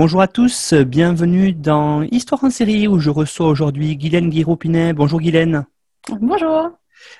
Bonjour à tous, bienvenue dans Histoire en série où je reçois aujourd'hui Guylaine Guiraud-Pinet. Bonjour Guylaine. Bonjour.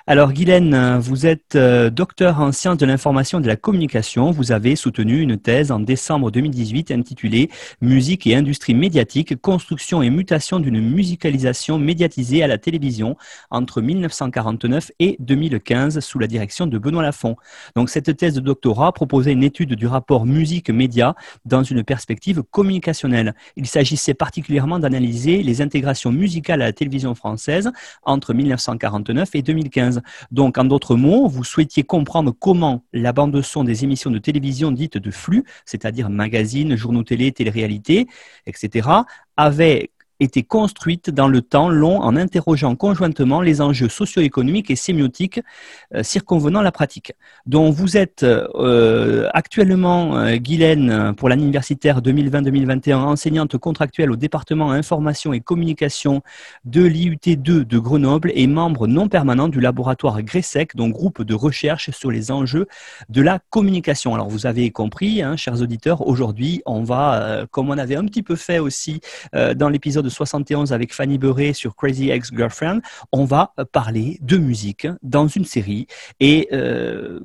Alors Guylaine, vous êtes euh, docteur en sciences de l'information et de la communication. Vous avez soutenu une thèse en décembre 2018 intitulée Musique et industrie médiatique, construction et mutation d'une musicalisation médiatisée à la télévision entre 1949 et 2015 sous la direction de Benoît Lafont. Donc cette thèse de doctorat proposait une étude du rapport musique-média dans une perspective communicationnelle. Il s'agissait particulièrement d'analyser les intégrations musicales à la télévision française entre 1949 et 2015 donc, en d'autres mots, vous souhaitiez comprendre comment la bande-son des émissions de télévision dites de flux, c'est-à-dire magazines, journaux télé, télé-réalité, etc., avait été construite dans le temps long en interrogeant conjointement les enjeux socio-économiques et sémiotiques euh, circonvenant la pratique. Donc vous êtes euh, actuellement, euh, Guylaine, pour l'année universitaire 2020-2021, enseignante contractuelle au département information et communication de l'IUT2 de Grenoble et membre non permanent du laboratoire GRESEC, donc groupe de recherche sur les enjeux de la communication. Alors vous avez compris, hein, chers auditeurs, aujourd'hui on va, comme on avait un petit peu fait aussi dans l'épisode 71 avec Fanny Beuret sur Crazy Ex-Girlfriend, on va parler de musique dans une série. Et euh,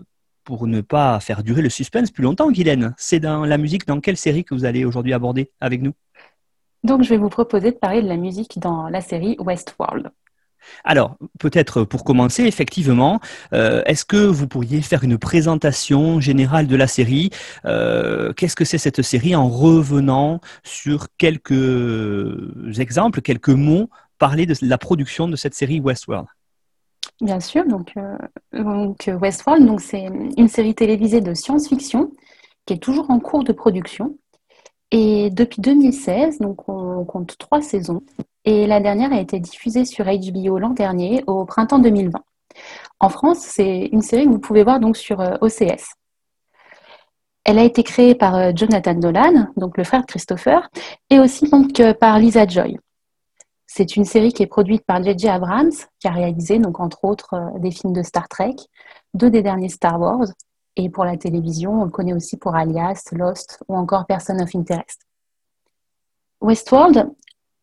pour ne pas faire durer le suspense plus longtemps, Guylaine, c'est dans la musique, dans quelle série que vous allez aujourd'hui aborder avec nous? Donc, je vais vous proposer de parler de la musique dans la série Westworld. Alors, peut-être pour commencer, effectivement, euh, est-ce que vous pourriez faire une présentation générale de la série? Euh, Qu'est-ce que c'est cette série en revenant sur quelques exemples, quelques mots, parler de la production de cette série Westworld? Bien sûr, donc, euh, Westworld, c'est une série télévisée de science-fiction qui est toujours en cours de production. Et depuis 2016, donc on compte trois saisons, et la dernière a été diffusée sur HBO l'an dernier, au printemps 2020. En France, c'est une série que vous pouvez voir donc sur euh, OCS. Elle a été créée par euh, Jonathan Dolan, donc le frère de Christopher, et aussi donc euh, par Lisa Joy. C'est une série qui est produite par J.J. Abrams, qui a réalisé donc entre autres des films de Star Trek, deux des derniers Star Wars, et pour la télévision, on le connaît aussi pour Alias, Lost ou encore Person of Interest. Westworld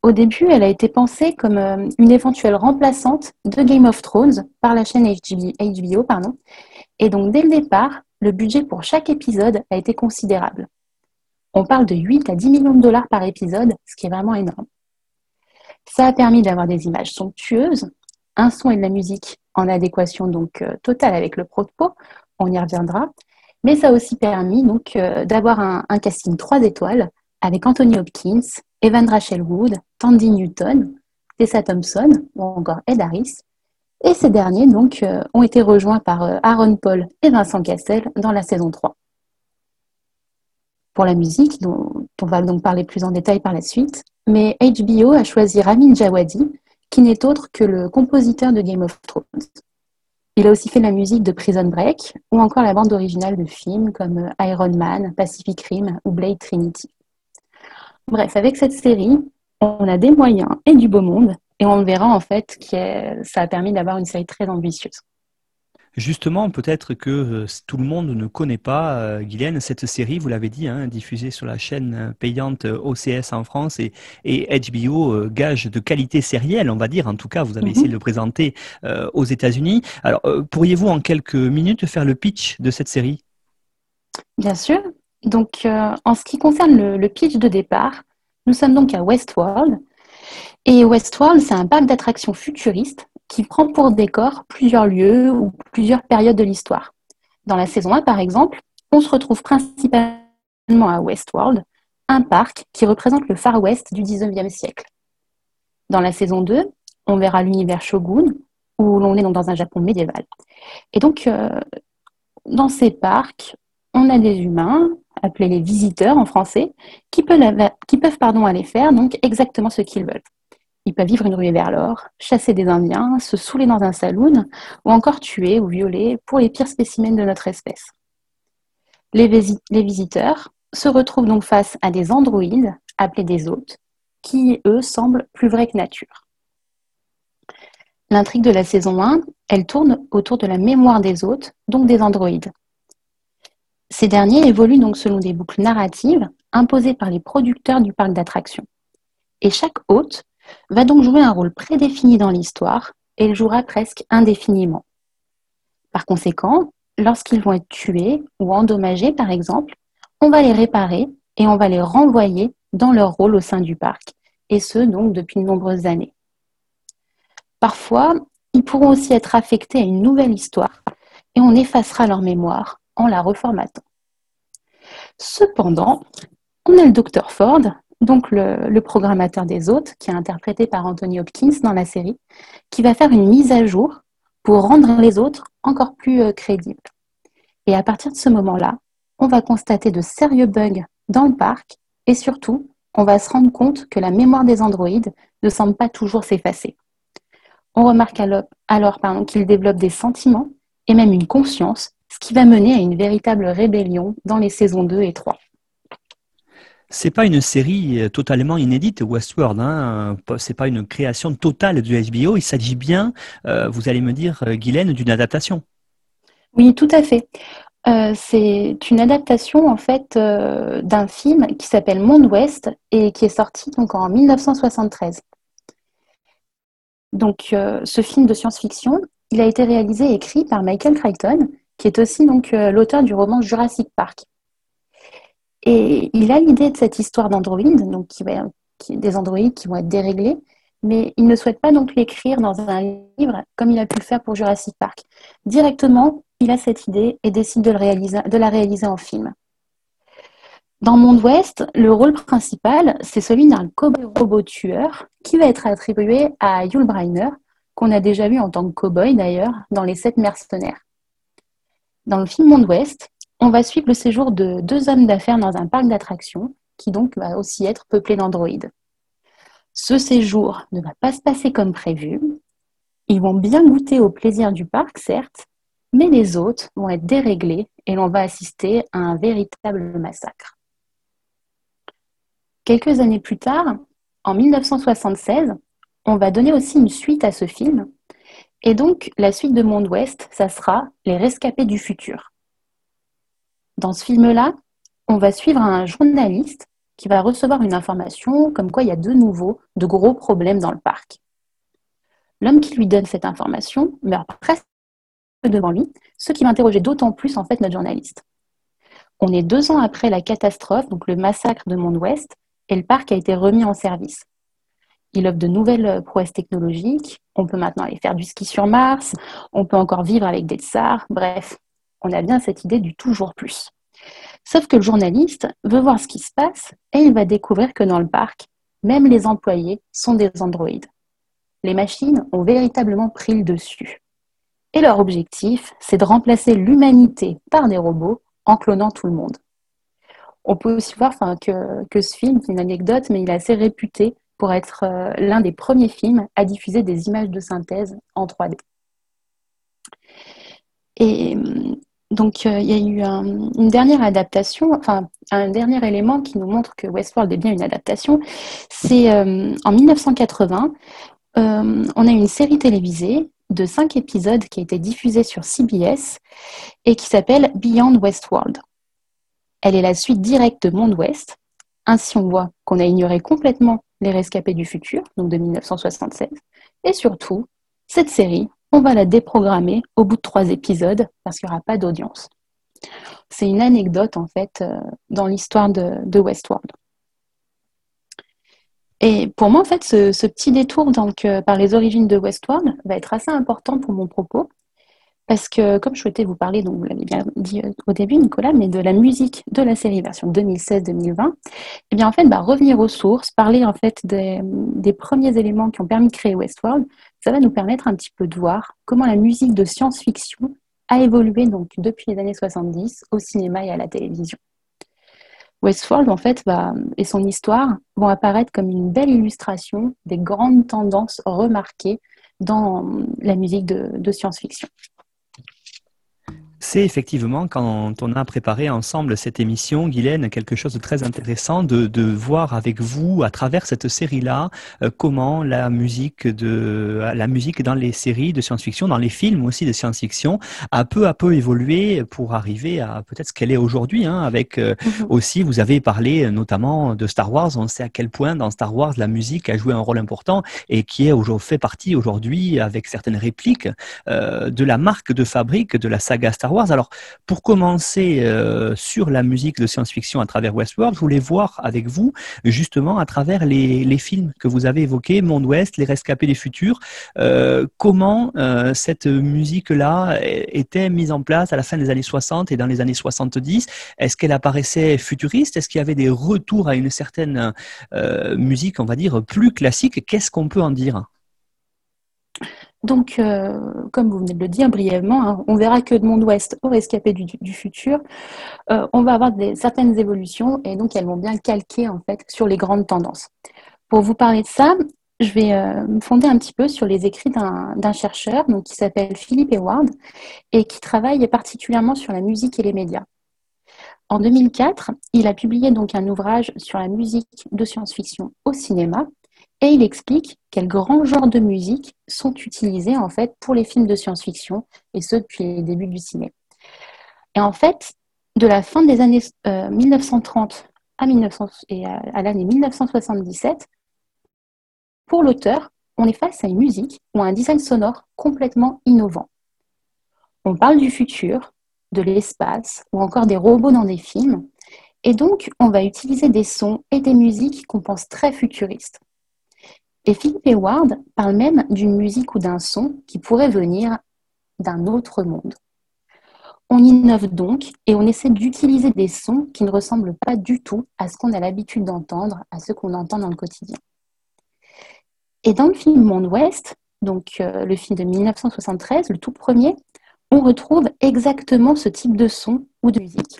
au début, elle a été pensée comme euh, une éventuelle remplaçante de Game of Thrones par la chaîne HBO. Pardon. Et donc, dès le départ, le budget pour chaque épisode a été considérable. On parle de 8 à 10 millions de dollars par épisode, ce qui est vraiment énorme. Ça a permis d'avoir des images somptueuses, un son et de la musique en adéquation donc euh, totale avec le propos, on y reviendra, mais ça a aussi permis euh, d'avoir un, un casting 3 étoiles avec Anthony Hopkins, Evan Rachel Wood, Tandy Newton, Tessa Thompson ou encore Ed Harris. Et ces derniers euh, ont été rejoints par euh, Aaron Paul et Vincent Cassel dans la saison 3. Pour la musique, dont on va donc parler plus en détail par la suite, mais HBO a choisi Ramin Djawadi, qui n'est autre que le compositeur de Game of Thrones. Il a aussi fait la musique de Prison Break ou encore la bande originale de films comme euh, Iron Man, Pacific Rim ou Blade Trinity. Bref, avec cette série, on a des moyens et du beau monde, et on verra en fait que ça a permis d'avoir une série très ambitieuse. Justement, peut-être que euh, tout le monde ne connaît pas, euh, Guylaine, cette série, vous l'avez dit, hein, diffusée sur la chaîne euh, payante OCS en France et, HBO, gage de qualité sérielle, on va dire. En tout cas, vous avez mhm. essayé de le présenter aux États-Unis. Alors, pourriez-vous en quelques minutes faire le pitch de cette série? Bien sûr. Donc, euh, en ce qui concerne le, pitch de départ, nous sommes donc à Westworld. Et Westworld, c'est un parc d'attractions futuriste qui prend pour décor plusieurs lieux ou plusieurs périodes de l'histoire. Dans la saison 1, par exemple, on se retrouve principalement à Westworld, un parc qui représente le Far West du 19e siècle. Dans la saison 2, on verra l'univers Shogun, où l'on est dans un Japon médiéval. Et donc, euh, dans ces parcs, on a des humains, appelés les visiteurs en français, qui peuvent, aller faire donc exactement ce qu'ils veulent. Ils peuvent vivre une ruée vers l'or, chasser des Indiens, se saouler dans un saloon, ou encore tuer ou violer pour les pires spécimens de notre espèce. Les, les visiteurs se retrouvent donc face à des androïdes, appelés des hôtes, qui, eux, semblent plus vrais que nature. L'intrigue de la saison 1, elle tourne autour de la mémoire des hôtes, donc des androïdes. Ces derniers évoluent donc selon des boucles narratives imposées par les producteurs du parc d'attractions. Et chaque hôte va donc jouer un rôle prédéfini dans l'histoire et il jouera presque indéfiniment. Par conséquent, lorsqu'ils vont être tués ou endommagés, par exemple, on va les réparer et on va les renvoyer dans leur rôle au sein du parc, et ce donc depuis de nombreuses années. Parfois, ils pourront aussi être affectés à une nouvelle histoire et on effacera leur mémoire la reformatant. Cependant, on a le docteur Ford, donc le, programmateur des hôtes, qui est interprété par Anthony Hopkins dans la série, qui va faire une mise à jour pour rendre les autres encore plus euh, crédibles. Et à partir de ce moment-là, on va constater de sérieux bugs dans le parc et surtout, on va se rendre compte que la mémoire des androïdes ne semble pas toujours s'effacer. On remarque alors qu'ils développent des sentiments et même une conscience, ce qui va mener à une véritable rébellion dans les saisons 2 et 3. C'est pas une série euh, totalement inédite, Westworld. Hein c'est pas une création totale du HBO. Il s'agit bien, euh, vous allez me dire, euh, Guylaine, d'une adaptation. Oui, tout à fait. c'est une adaptation en fait d'un film qui s'appelle Monde Ouest et qui est sorti donc en 1973. Donc, ce film de science-fiction, il a été réalisé et écrit par Michael Crichton, qui est aussi donc l'auteur du roman Jurassic Park. Et il a l'idée de cette histoire d'androïdes, des androïdes qui vont être déréglés, mais il ne souhaite pas donc l'écrire dans un livre comme il a pu le faire pour Jurassic Park. Directement, il a cette idée et décide de la réaliser en film. Dans Monde Ouest, le rôle principal, c'est celui d'un cowboy robot tueur qui va être attribué à Yul Brynner, qu'on a déjà vu en tant que cowboy d'ailleurs dans Les Sept Mercenaires. Dans le film Monde Ouest, on va suivre le séjour de deux hommes d'affaires dans un parc d'attractions, qui donc va aussi être peuplé d'androïdes. Ce séjour ne va pas se passer comme prévu. Ils vont bien goûter au plaisir du parc, certes, mais les hôtes vont être déréglés et l'on va assister à un véritable massacre. Quelques années plus tard, en 1976, on va donner aussi une suite à ce film. Et donc, la suite de Monde Ouest, ça sera Les Rescapés du futur. Dans ce film-là, on va suivre un journaliste qui va recevoir une information comme quoi il y a de nouveau de gros problèmes dans le parc. L'homme qui lui donne cette information meurt presque devant lui, ce qui va interroger d'autant plus en fait notre journaliste. On est deux ans après la catastrophe, donc le massacre de Monde Ouest, et le parc a été remis en service. Il offre de nouvelles prouesses technologiques. On peut maintenant aller faire du ski sur Mars. On peut encore vivre avec des tsars. Bref, on a bien cette idée du toujours plus. Sauf que le journaliste veut voir ce qui se passe et il va découvrir que dans le parc, même les employés sont des androïdes. Les machines ont véritablement pris le dessus. Et leur objectif, c'est de remplacer l'humanité par des robots en clonant tout le monde. On peut aussi voir que, que, ce film, c'est une anecdote, mais il est assez réputé pour être euh, l'un des premiers films à diffuser des images de synthèse en 3D. Et donc, euh, il y a eu une dernière adaptation, enfin, un dernier élément qui nous montre que Westworld est bien une adaptation. C'est euh, en 1980, euh, on a une série télévisée de cinq épisodes qui a été diffusée sur CBS et qui s'appelle Beyond Westworld. Elle est la suite directe de Monde Ouest. Ainsi, on voit qu'on a ignoré complètement les rescapés du futur, donc de 1976. Et surtout, cette série on va la déprogrammer au bout de trois épisodes parce qu'il n'y aura pas d'audience. C'est une anecdote en fait euh, dans l'histoire de, Westworld. Et pour moi, en fait, ce, petit détour donc, euh, par les origines de Westworld va être assez important pour mon propos parce que, comme je souhaitais vous parler, donc vous l'avez bien dit euh, au début, Nicolas, mais de la musique de la série version 2016-2020, et eh bien en fait, bah, revenir aux sources, parler en fait des, premiers éléments qui ont permis de créer Westworld, ça va nous permettre un petit peu de voir comment la musique de science-fiction a évolué donc depuis les années 70 au cinéma et à la télévision. Westworld, en fait, et son histoire vont apparaître comme une belle illustration des grandes tendances remarquées dans la musique de science-fiction c'est effectivement, quand on a préparé ensemble cette émission, Guylaine, quelque chose de très intéressant de, de voir avec vous, à travers cette série-là, euh, comment la musique, de, la musique dans les séries de science-fiction, dans les films aussi de science-fiction, a peu à peu évolué pour arriver à peut-être ce qu'elle est aujourd'hui. Hein, avec euh, mhm. aussi, vous avez parlé notamment de Star Wars. On sait à quel point dans Star Wars, la musique a joué un rôle important et qui est fait partie aujourd'hui, avec certaines répliques, euh, de la marque de fabrique de la saga Star Alors, pour commencer euh, sur la musique de science-fiction à travers Westworld, je voulais voir avec vous, justement, à travers les, films que vous avez évoqués, Monde Ouest, Les Rescapés des Futurs, euh, comment euh, cette musique-là était mise en place à la fin des années 60 et dans les années 70 Est-ce qu'elle apparaissait futuriste? Est-ce qu'il y avait des retours à une certaine musique, on va dire, plus classique? Qu'est-ce qu'on peut en dire? Donc, euh, comme vous venez de le dire brièvement, hein, on verra que de Monde Ouest au Rescapé du, futur, euh, on va avoir certaines évolutions et donc elles vont bien calquer en fait sur les grandes tendances. Pour vous parler de ça, je vais euh, me fonder un petit peu sur les écrits d'un chercheur qui s'appelle Philippe Eward et qui travaille particulièrement sur la musique et les médias. En 2004, il a publié donc un ouvrage sur la musique de science-fiction au cinéma et il explique quels grands genres de musique sont utilisés en fait pour les films de science-fiction, et ce depuis les débuts du cinéma. Et en fait, de la fin des années 1930 euh, à, 1900, et à, l'année 1977, pour l'auteur, on est face à une musique ou à un design sonore complètement innovant. On parle du futur, de l'espace ou encore des robots dans des films, et donc on va utiliser des sons et des musiques qu'on pense très futuristes. Et Philippe Ward parle même d'une musique ou d'un son qui pourrait venir d'un autre monde. On innove donc et on essaie d'utiliser des sons qui ne ressemblent pas du tout à ce qu'on a l'habitude d'entendre, à ce qu'on entend dans le quotidien. Et dans le film Monde Ouest, donc euh, le film de 1973, le tout premier, on retrouve exactement ce type de son ou de musique.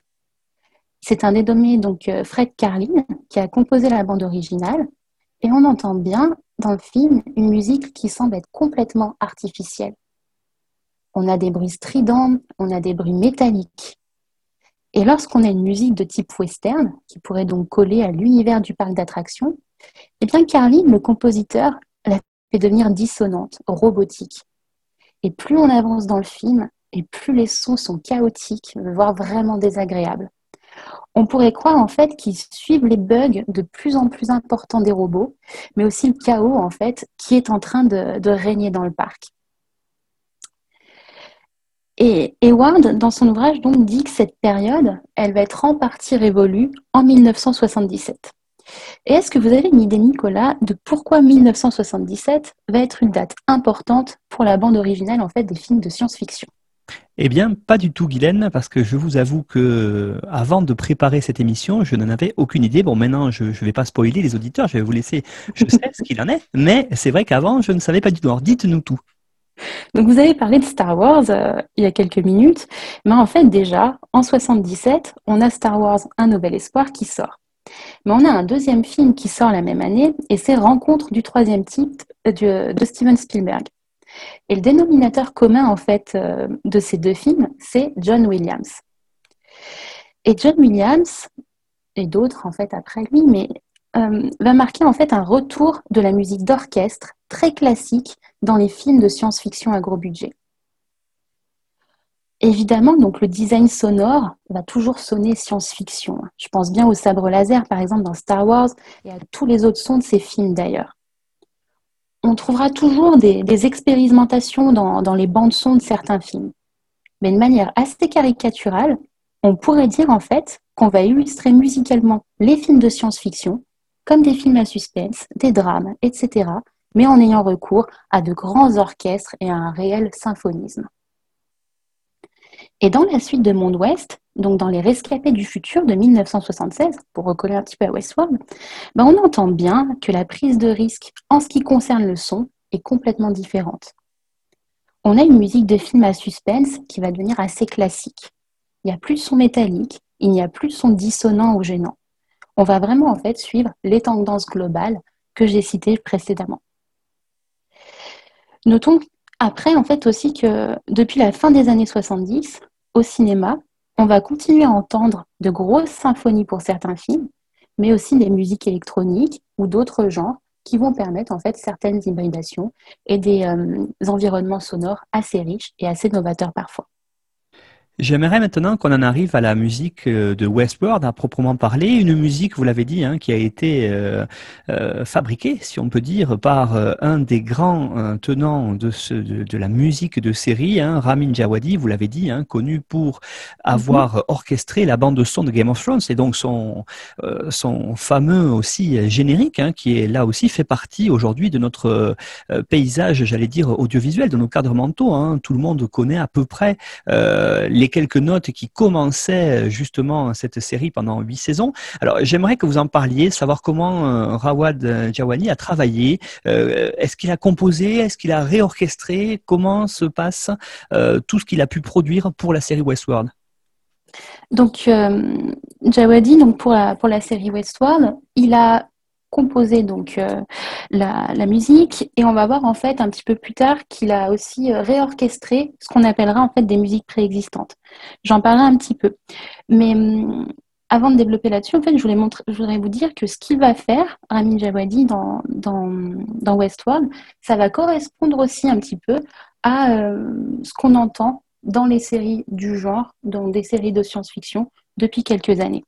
C'est un dénommé donc euh, Fred Carlin qui a composé la bande originale et on entend bien dans le film une musique qui semble être complètement artificielle. On a des bruits stridents, on a des bruits métalliques. Et lorsqu'on a une musique de type western, qui pourrait donc coller à l'univers du parc d'attractions, eh bien Carly, le compositeur, la fait devenir dissonante, robotique. Et plus on avance dans le film, et plus les sons sont chaotiques, voire vraiment désagréables on pourrait croire en fait qu'ils suivent les bugs de plus en plus importants des robots, mais aussi le chaos en fait qui est en train de, régner dans le parc. Et Eward, dans son ouvrage, donc, dit que cette période, elle va être en partie révolue en 1977. Et est-ce que vous avez une idée, Nicolas, de pourquoi 1977 va être une date importante pour la bande originale en fait des films de science-fiction? Eh bien, pas du tout, Guylaine, parce que je vous avoue que avant de préparer cette émission, je n'en avais aucune idée. Bon, maintenant, je ne vais pas spoiler les auditeurs, je vais vous laisser, je sais ce qu'il en est, mais c'est vrai qu'avant, je ne savais pas du tout. Alors, dites-nous tout. Donc, vous avez parlé de Star Wars euh, il y a quelques minutes, mais en fait, déjà, en 77, on a Star Wars Un Nouvel Espoir qui sort. Mais on a un deuxième film qui sort la même année, et c'est Rencontre du troisième type de Steven Spielberg. Et le dénominateur commun, en fait, euh, de ces deux films, c'est John Williams. Et John Williams, et d'autres, en fait, après lui, mais euh, va marquer, en fait, un retour de la musique d'orchestre très classique dans les films de science-fiction à gros budget. Évidemment, donc le design sonore va toujours sonner science-fiction. Je pense bien au sabre laser, par exemple, dans Star Wars, et à tous les autres sons de ces films d'ailleurs on trouvera toujours des, expérimentations dans, les bandes son de certains films. Mais de manière assez caricaturale, on pourrait dire en fait qu'on va illustrer musicalement les films de science-fiction comme des films à suspense, des drames, etc., mais en ayant recours à de grands orchestres et à un réel symphonisme. Et dans la suite de Monde Ouest, donc dans Les Rescapés du futur de 1976, pour recoller un petit peu à Westworld, ben on entend bien que la prise de risque en ce qui concerne le son est complètement différente. on a une musique de film à suspense qui va devenir assez classique. Il n'y a plus de son métallique, il n'y a plus de son dissonant ou gênant. On va vraiment en fait suivre les tendances globales que j'ai citées précédemment. Notons après en fait aussi que depuis la fin des années 70, au cinéma, on va continuer à entendre de grosses symphonies pour certains films, mais aussi des musiques électroniques ou d'autres genres qui vont permettre en fait certaines hybridations et des euh, environnements sonores assez riches et assez novateurs parfois. J'aimerais maintenant qu'on en arrive à la musique euh, de Westworld à proprement parler, une musique, vous l'avez dit, hein, qui a été euh, euh, fabriquée, si on peut dire, par un des grands tenants de, ce, de, la musique de série, hein, Ramin Djawadi, vous l'avez dit, hein, connu pour avoir mhm. orchestré la bande de son de Game of Thrones et donc son, son fameux aussi générique, hein, qui est là aussi fait partie aujourd'hui de notre paysage, j'allais dire, audiovisuel, de nos cadres mentaux. Hein. Tout le monde connaît à peu près les quelques notes qui commençaient euh, justement cette série pendant huit saisons. Alors j'aimerais que vous en parliez, savoir comment euh, Rawad euh, Jawani a travaillé. est-ce qu'il a composé? Est-ce qu'il a réorchestré? Comment se passe tout ce qu'il a pu produire pour la série Westworld? Donc, Jawadi, donc pour pour la série Westworld, il a composer donc euh, la, musique et on va voir en fait un petit peu plus tard qu'il a aussi euh, réorchestré ce qu'on appellera en fait des musiques préexistantes. J'en parlerai un petit peu. Mais hum, avant de développer là-dessus, en fait, je voulais montrer, je voudrais vous dire que ce qu'il va faire, Ramin Djawadi, dans, dans, dans, Westworld, ça va correspondre aussi un petit peu à euh, ce qu'on entend dans les séries du genre, dans des séries de science-fiction depuis quelques années.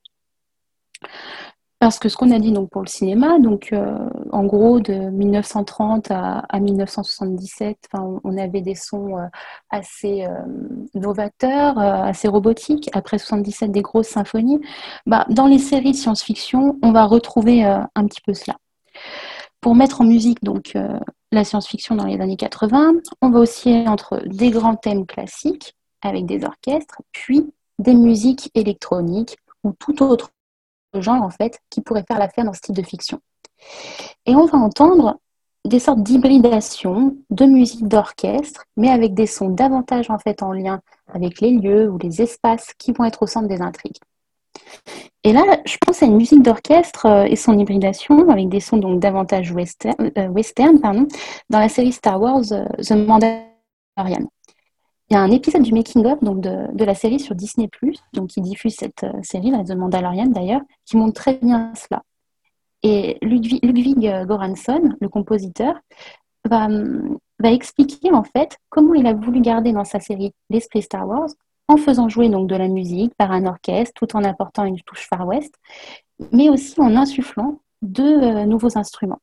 Parce que ce qu'on a dit donc pour le cinéma, donc euh, en gros de 1930 à, 1977, on avait des sons euh, assez euh, novateurs, assez robotiques. Après 77, des grosses symphonies. Bah, dans les séries de science-fiction, on va retrouver un petit peu cela. Pour mettre en musique donc la science-fiction dans les années 80, on va aussi entre des grands thèmes classiques avec des orchestres, puis des musiques électroniques ou tout autre genre en fait qui pourrait faire l'affaire dans ce type de fiction. Et on va entendre des sortes d'hybridation de musique d'orchestre, mais avec des sons davantage en fait en lien avec les lieux ou les espaces qui vont être au centre des intrigues. Et là, je pense à une musique d'orchestre euh, et son hybridation avec des sons donc davantage western, euh, dans la série Star Wars euh, The Mandalorian. Il y a un épisode du making-of donc de, la série sur Disney+, donc qui diffuse cette euh, série, la The Mandalorian d'ailleurs, qui montre très bien cela. Et Ludwig, Ludwig euh, Goransson, le compositeur, va, va, expliquer en fait comment il a voulu garder dans sa série l'esprit Star Wars en faisant jouer donc de la musique par un orchestre tout en apportant une touche Far West, mais aussi en insufflant deux euh, nouveaux instruments.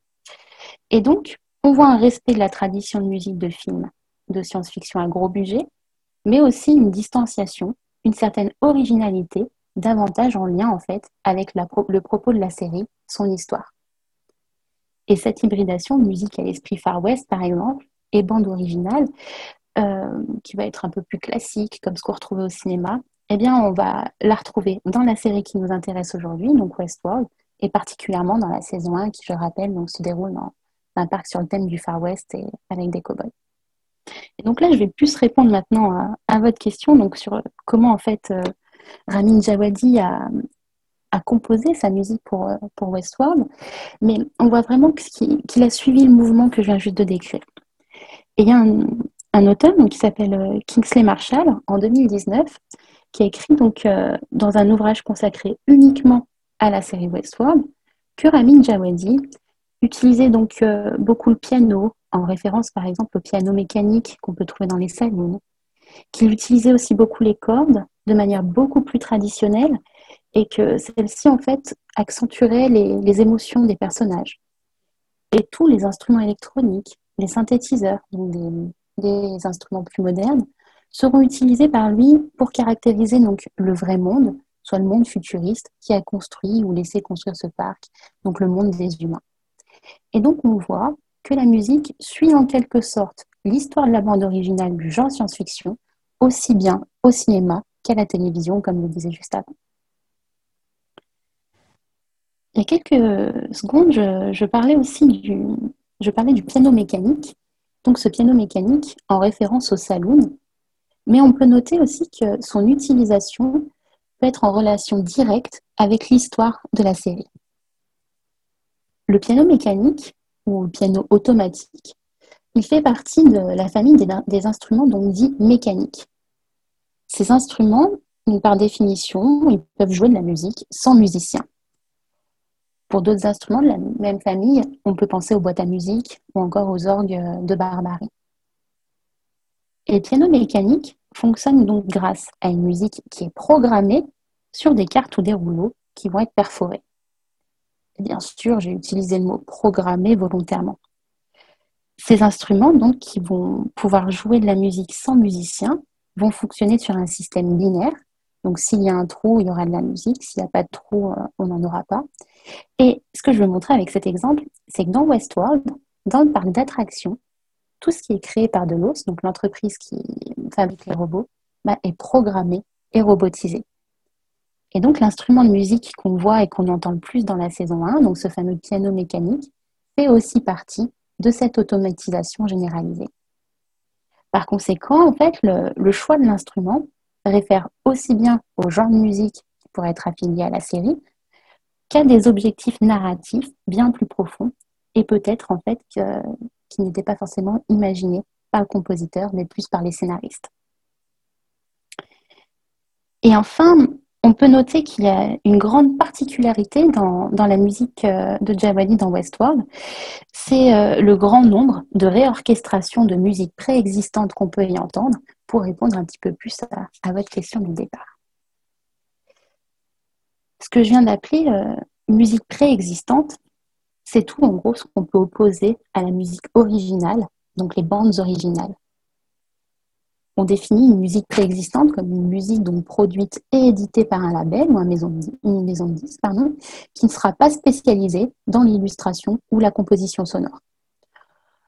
Et donc, on voit un respect de la tradition de musique de film de science-fiction à gros budget, mais aussi une distanciation, une certaine originalité, davantage en lien en fait avec le propos de la série, son histoire. Et cette hybridation, musique à l'esprit Far West par exemple, et bande originale, euh, qui va être un peu plus classique, comme ce qu'on retrouvait au cinéma, eh bien, on va la retrouver dans la série qui nous intéresse aujourd'hui, donc Westworld, et particulièrement dans la saison 1, qui, je rappelle, se déroule dans un parc sur le thème du Far West et avec des cowboys. Et donc là, je vais plus répondre maintenant à, votre question donc sur comment en fait euh, Ramin Djawadi a, composé sa musique pour, euh, Westworld, mais on voit vraiment qu'il a suivi le mouvement que je viens juste de décrire. Et il y a un, auteur qui s'appelle euh, Kingsley Marshall en 2019 qui a écrit donc dans un ouvrage consacré uniquement à la série Westworld que Ramin Djawadi utilisait donc beaucoup le piano, en référence par exemple au piano mécanique qu'on peut trouver dans les salons, qu'il utilisait aussi beaucoup les cordes de manière beaucoup plus traditionnelle et que celle-ci en fait accentuerait les, émotions des personnages. Et tous les instruments électroniques, les synthétiseurs, donc des, instruments plus modernes, seront utilisés par lui pour caractériser donc le vrai monde, soit le monde futuriste qui a construit ou laissé construire ce parc, donc le monde des humains. Et donc on voit que la musique suit en quelque sorte l'histoire de la bande originale du genre science-fiction, aussi bien au cinéma qu'à la télévision, comme le disait juste avant. Il y a quelques secondes, je, parlais aussi du, je parlais du piano mécanique. donc ce piano mécanique en référence au saloon, mais on peut noter aussi que son utilisation peut être en relation directe avec l'histoire de la série. Le piano mécanique ou piano automatique, il fait partie de la famille des, instruments dits mécaniques. Ces instruments, par définition, ils peuvent jouer de la musique sans musicien. Pour d'autres instruments de la même famille, on peut penser aux boîtes à musique ou encore aux orgues de barbarie. Et le piano mécanique fonctionne donc grâce à une musique qui est programmée sur des cartes ou des rouleaux qui vont être perforés. Bien sûr, j'ai utilisé le mot programmé volontairement. Ces instruments, donc, qui vont pouvoir jouer de la musique sans musicien, vont fonctionner sur un système binaire. Donc, s'il y a un trou, il y aura de la musique. S'il n'y a pas de trou, euh, on n'en aura pas. Et ce que je veux montrer avec cet exemple, c'est que dans Westworld, dans le parc d'attractions, tout ce qui est créé par Delos, donc l'entreprise qui fabrique les robots, bah, est programmé et robotisé. Et donc l'instrument de musique qu'on voit et qu'on entend le plus dans la saison 1, donc ce fameux piano mécanique, fait aussi partie de cette automatisation généralisée. Par conséquent, en fait, le, choix de l'instrument réfère aussi bien au genre de musique qui pourrait être affilié à la série, qu'à des objectifs narratifs bien plus profonds et peut-être en fait qui n'étaient pas forcément imaginés par le compositeur, mais plus par les scénaristes. Et enfin, on peut noter qu'il y a une grande particularité dans, la musique euh, de Jawadi dans Westworld, c'est euh, le grand nombre de réorchestrations de musique préexistante qu'on peut y entendre pour répondre un petit peu plus à votre question du départ ce que je viens d'appeler euh, musique préexistante, c'est tout en gros ce qu'on peut opposer à la musique originale, donc les bandes originales. On définit une musique préexistante comme une musique donc produite et éditée par un label ou une maison de disques, qui ne sera pas spécialisée dans l'illustration ou la composition sonore.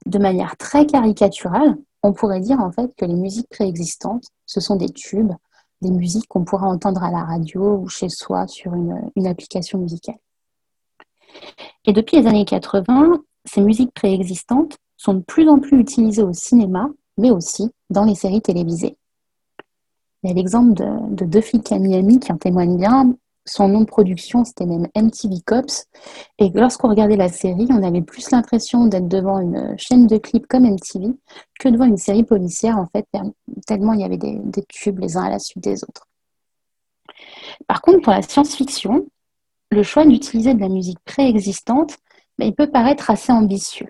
De manière très caricaturale, on pourrait dire en fait que les musiques préexistantes, ce sont des tubes des musiques qu'on pourra entendre à la radio ou chez soi sur une, application musicale. Et depuis les années 80, ces musiques préexistantes sont de plus en plus utilisées au cinéma, mais aussi dans les séries télévisées. Il y a l'exemple de, de deux flics à Miami qui en témoignent bien son nom de production, c'était même MTV Cops. Et lorsqu'on regardait la série, on avait plus l'impression d'être devant une chaîne de clips comme MTV que devant une série policière, en fait, tellement il y avait des, tubes les uns à la suite des autres. Par contre, pour la science-fiction, le choix d'utiliser de la musique préexistante, ben, il peut paraître assez ambitieux.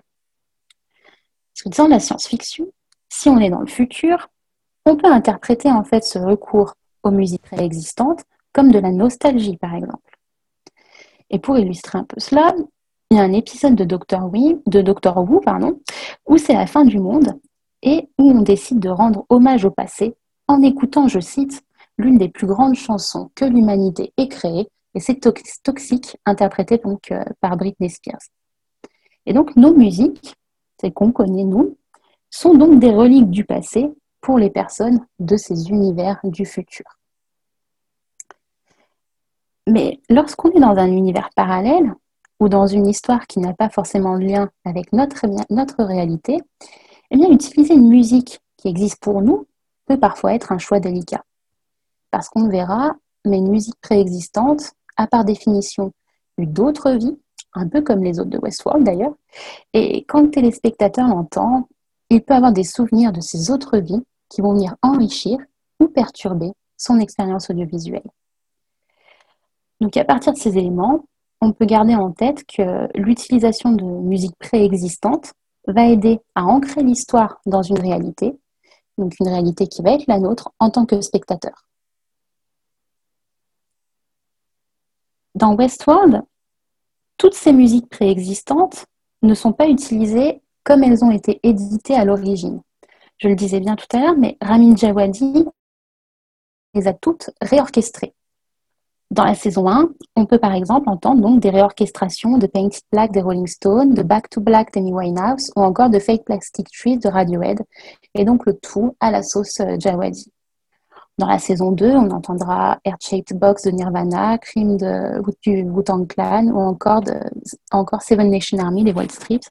Parce que la science-fiction, si on est dans le futur, on peut interpréter en fait ce recours aux musiques préexistantes comme de la nostalgie par exemple. Et pour illustrer un peu cela, il y a un épisode de Doctor, Who, pardon, où c'est la fin du monde et où on décide de rendre hommage au passé en écoutant, je cite, l'une des plus grandes chansons que l'humanité ait créée, et c'est Toxique, interprété donc euh, par Britney Spears. Et donc nos musiques, c'est qu'on connaît nous, sont donc des reliques du passé pour les personnes de ces univers du futur. Mais lorsqu'on est dans un univers parallèle ou dans une histoire qui n'a pas forcément de lien avec notre, réalité, eh bien, utiliser une musique qui existe pour nous peut parfois être un choix délicat. Parce qu'on verra, mais une musique préexistante a par définition eu d'autres vies, un peu comme les autres de Westworld d'ailleurs, et quand le téléspectateur l'entend, il peut avoir des souvenirs de ces autres vies qui vont venir enrichir ou perturber son expérience audiovisuelle. Donc à partir de ces éléments, on peut garder en tête que l'utilisation de musique préexistante va aider à ancrer l'histoire dans une réalité, donc une réalité qui va être la nôtre en tant que spectateur. Dans Westworld, toutes ces musiques préexistantes ne sont pas utilisées comme elles ont été éditées à l'origine. Je le disais bien tout à l'heure, mais Ramin Djawadi les a toutes réorchestrées. Dans la saison 1, on peut par exemple entendre donc des réorchestrations de Painted Black des Rolling Stones, de Back to Black d'Amy Winehouse ou encore de Fake Plastic Trees de Radiohead, et donc le tout à la sauce euh, Jawadi. Dans la saison 2, on entendra Air Shaped Box de Nirvana, Cream de du Wu-Tang Clan ou encore Seven Nation Army des White Stripes.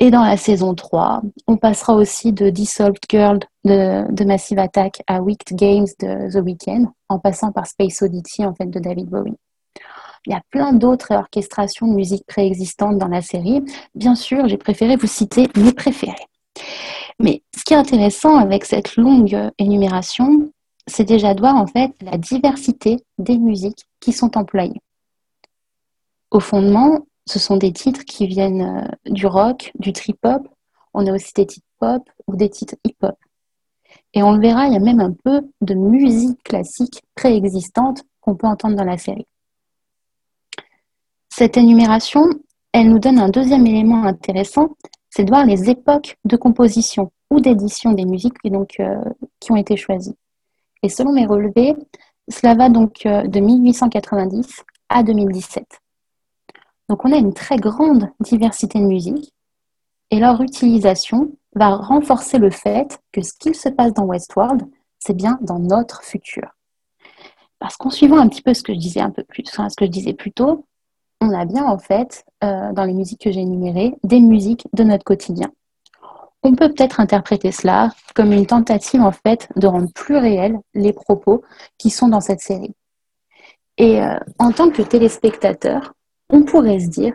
Et dans la saison 3, on passera aussi de Dissolved Girl de, Massive Attack à Wicked Games de The Weeknd, en passant par Space Oddity en fait, de David Bowie. Il y a plein d'autres orchestrations de musique préexistantes dans la série. Bien sûr, j'ai préféré vous citer mes préférés. Mais ce qui est intéressant avec cette longue énumération, c'est déjà de voir en fait la diversité des musiques qui sont employées. Au fondement, ce sont des titres qui viennent euh, du rock, du trip-hop. On a aussi des titres pop ou des titres hip-hop. Et on le verra, il y a même un peu de musique classique préexistante qu'on peut entendre dans la série. Cette énumération, elle nous donne un deuxième élément intéressant, c'est de voir les époques de composition ou d'édition des musiques donc, euh, qui ont été choisies. Et selon mes relevés, cela va donc euh, de 1890 à 2017. Donc on a une très grande diversité de musiques et leur utilisation va renforcer le fait que ce qu'il se passe dans Westworld, c'est bien dans notre futur. Parce qu'en suivant un petit peu ce que je disais un peu plus, ce que je disais plus tôt, on a bien en fait, euh, dans les musiques que j'ai énumérées, des musiques de notre quotidien. On peut peut-être interpréter cela comme une tentative en fait de rendre plus réels les propos qui sont dans cette série. Et euh, en tant que téléspectateur, on pourrait se dire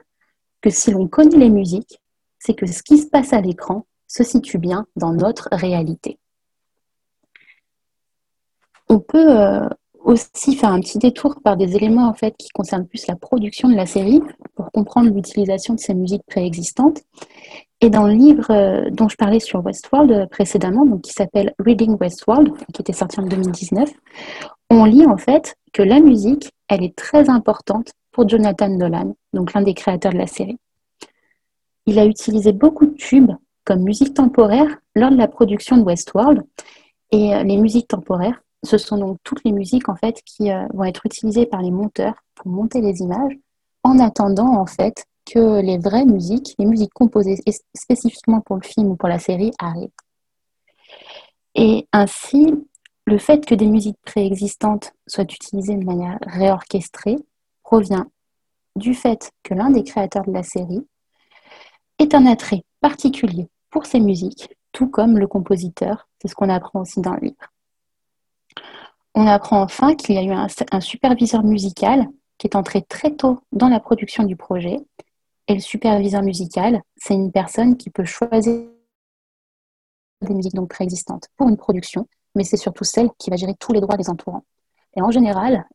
que si l'on connaît les musiques, c'est que ce qui se passe à l'écran se situe bien dans notre réalité. On peut euh, aussi faire un petit détour par des éléments en fait qui concernent plus la production de la série pour comprendre l'utilisation de ces musiques préexistantes. Et dans le livre euh, dont je parlais sur Westworld euh, précédemment, qui s'appelle Reading Westworld, qui était sorti en 2019, on lit en fait que la musique, elle est très importante Jonathan Nolan, donc l'un des créateurs de la série. Il a utilisé beaucoup de tubes comme musique temporaire lors de la production de Westworld. Et euh, les musiques temporaires, ce sont donc toutes les musiques en fait qui euh, vont être utilisées par les monteurs pour monter les images, en attendant en fait que les vraies musiques, les musiques composées spécifiquement pour le film ou pour la série arrivent. Et ainsi, le fait que des musiques préexistantes soient utilisées de manière réorchestrée provient du fait que l'un des créateurs de la série est un attrait particulier pour ces musiques, tout comme le compositeur. C'est ce qu'on apprend aussi dans le livre. On apprend enfin qu'il y a eu un, superviseur musical qui est entré très tôt dans la production du projet. Et le superviseur musical, c'est une personne qui peut choisir des musiques donc préexistantes pour une production, mais c'est surtout celle qui va gérer tous les droits des entourants. Et en général,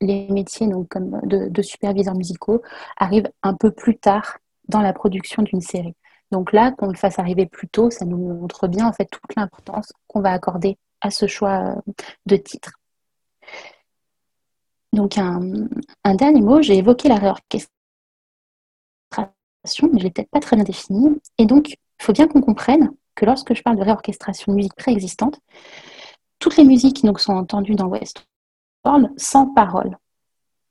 les métiers donc, de, superviseurs musicaux arrivent un peu plus tard dans la production d'une série. Donc là, qu'on le fasse arriver plus tôt, ça nous montre bien en fait toute l'importance qu'on va accorder à ce choix euh, de titre. Donc un, dernier mot, j'ai évoqué la réorchestration, mais je l'ai peut-être pas très bien définie. Et donc, il faut bien qu'on comprenne que lorsque je parle de réorchestration de musique préexistante, toutes les musiques donc, sont entendues dans Sans parole.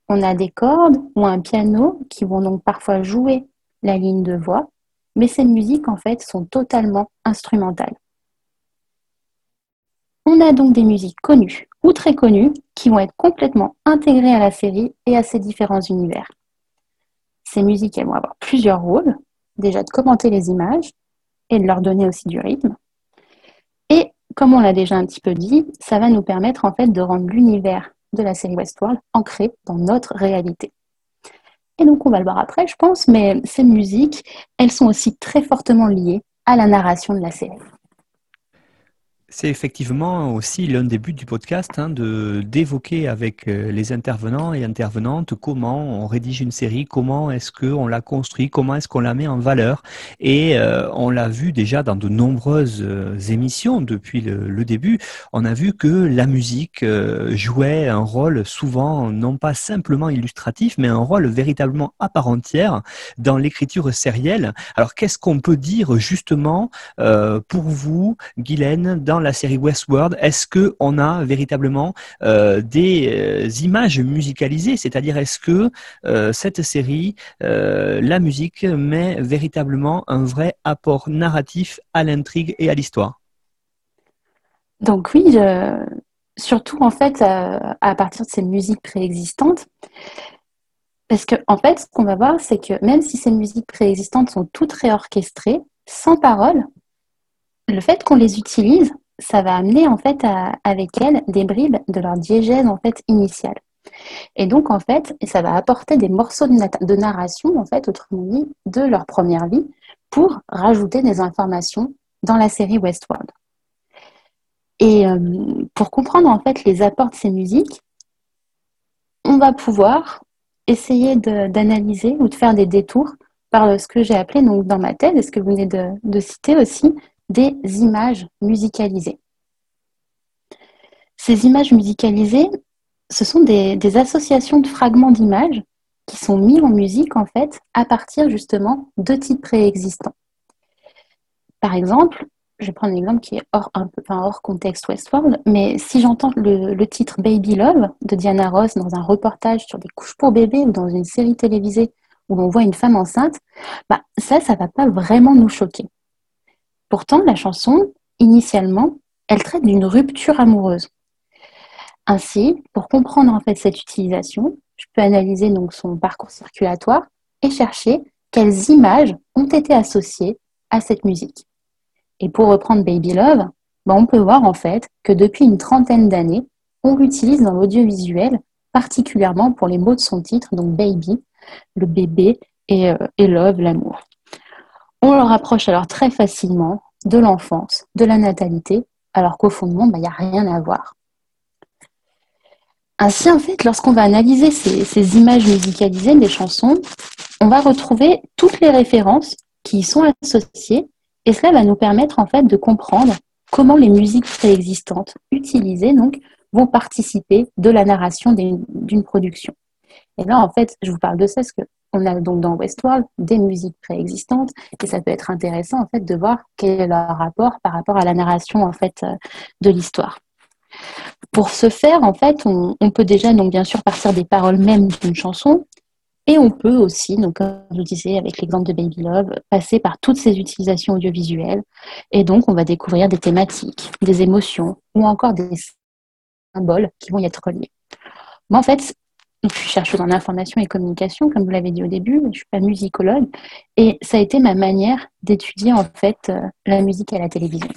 On a des cordes ou un piano qui vont donc parfois jouer la ligne de voix, mais ces musiques en fait sont totalement instrumentales. On a donc des musiques connues ou très connues qui vont être complètement intégrées à la série et à ses différents univers. Ces musiques elles vont avoir plusieurs rôles, déjà de commenter les images et de leur donner aussi du rythme. Et comme on l'a déjà un petit peu dit, ça va nous permettre en fait de rendre l'univers de la série Westworld ancré dans notre réalité. Et donc, on va le voir après, je pense, mais ces musiques, elles sont aussi très fortement liées à la narration de la série. C'est effectivement aussi l'un des buts du podcast, hein, de d'évoquer avec euh, les intervenants et intervenantes comment on rédige une série, comment est-ce qu'on la construit, comment est-ce qu'on la met en valeur. Et euh, on l'a vu déjà dans de nombreuses euh, émissions depuis le, début. On a vu que la musique jouait un rôle souvent non pas simplement illustratif, mais un rôle véritablement à part entière dans l'écriture sérielle. Alors qu'est-ce qu'on peut dire justement pour vous, Guylaine, dans la série Westworld, est-ce que on a véritablement euh, des euh, images musicalisées? C'est-à-dire, est-ce que euh, cette série, la musique met véritablement un vrai apport narratif à l'intrigue et à l'histoire? Donc oui, surtout en fait à partir de ces musiques préexistantes. Parce que, en fait, ce qu'on va voir, c'est que même si ces musiques préexistantes sont toutes réorchestrées, sans parole, le fait qu'on les utilise, ça va amener en fait avec elles des bribes de leur diégèse en fait initiale. Et donc en fait, ça va apporter des morceaux de, narration en fait, autrement dit, de leur première vie pour rajouter des informations dans la série Westworld. Et euh, pour comprendre en fait les apports de ces musiques, on va pouvoir essayer d'analyser ou de faire des détours par ce que j'ai appelé donc dans ma thèse, et ce que vous venez de, citer aussi, des images musicalisées. Ces images musicalisées, ce sont des, associations de fragments d'images qui sont mis en musique en fait à partir justement de titres préexistants. Par exemple, je vais prendre un exemple qui est hors, un peu, hors contexte Westworld, mais si j'entends le, titre Baby Love de Diana Ross dans un reportage sur des couches pour bébés ou dans une série télévisée où l'on voit une femme enceinte, bah, ça, ça va pas vraiment nous choquer. Pourtant, la chanson, initialement, elle traite d'une rupture amoureuse. Ainsi, pour comprendre en fait cette utilisation, je peux analyser donc son parcours circulatoire et chercher quelles images ont été associées à cette musique. Et pour reprendre Baby Love, ben, on peut voir en fait que depuis une trentaine d'années, on l'utilise dans l'audiovisuel, particulièrement pour les mots de son titre, donc Baby, le bébé, et, euh, Love, l'amour. On le rapproche alors très facilement de l'enfance, de la natalité, alors qu'au fond du monde, ben, il n'y a rien à voir. Ainsi, en fait, lorsqu'on va analyser ces, images musicalisées des chansons, on va retrouver toutes les références qui y sont associées et cela va nous permettre en fait de comprendre comment les musiques préexistantes utilisées donc vont participer de la narration d'une production. Et là, en fait, je vous parle de ça parce qu'on a donc dans Westworld des musiques préexistantes et ça peut être intéressant en fait de voir quel est leur rapport par rapport à la narration en fait euh, de l'histoire. Pour ce faire, en fait, on, on, peut déjà donc bien sûr partir des paroles même d'une chanson, et on peut aussi, donc, comme je disais avec l'exemple de Baby Love, passer par toutes ces utilisations audiovisuelles. Et donc, on va découvrir des thématiques, des émotions ou encore des symboles qui vont y être reliés. Moi, en fait, je suis chercheuse en information et communication, comme vous l'avez dit au début, je ne suis pas musicologue, et ça a été ma manière d'étudier en fait euh, la musique à la télévision.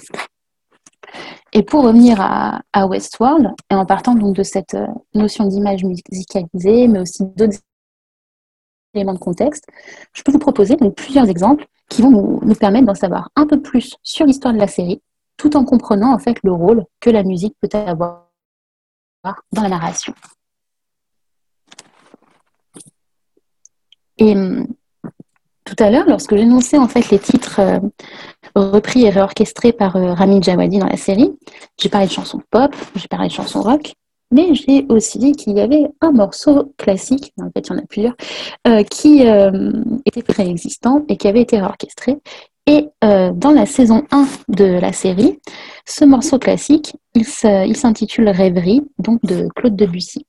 Et pour revenir à, Westworld, et en partant donc de cette euh, notion d'image musicalisée, mais aussi d'autres éléments de contexte, je peux vous proposer donc plusieurs exemples qui vont nous, permettre d'en savoir un peu plus sur l'histoire de la série, tout en comprenant en fait le rôle que la musique peut avoir dans la narration. Et hum, tout à l'heure, lorsque j'énonçais en fait les titres euh, repris et réorchestrés par euh, Ramin Djawadi dans la série, j'ai parlé de chansons pop, j'ai parlé de chansons rock, mais j'ai aussi dit qu'il y avait un morceau classique, en fait il y en a plusieurs, euh, qui euh, était préexistant et qui avait été réorchestré. Et dans la saison 1 de la série, ce morceau classique, il s'intitule Rêverie, donc de Claude Debussy.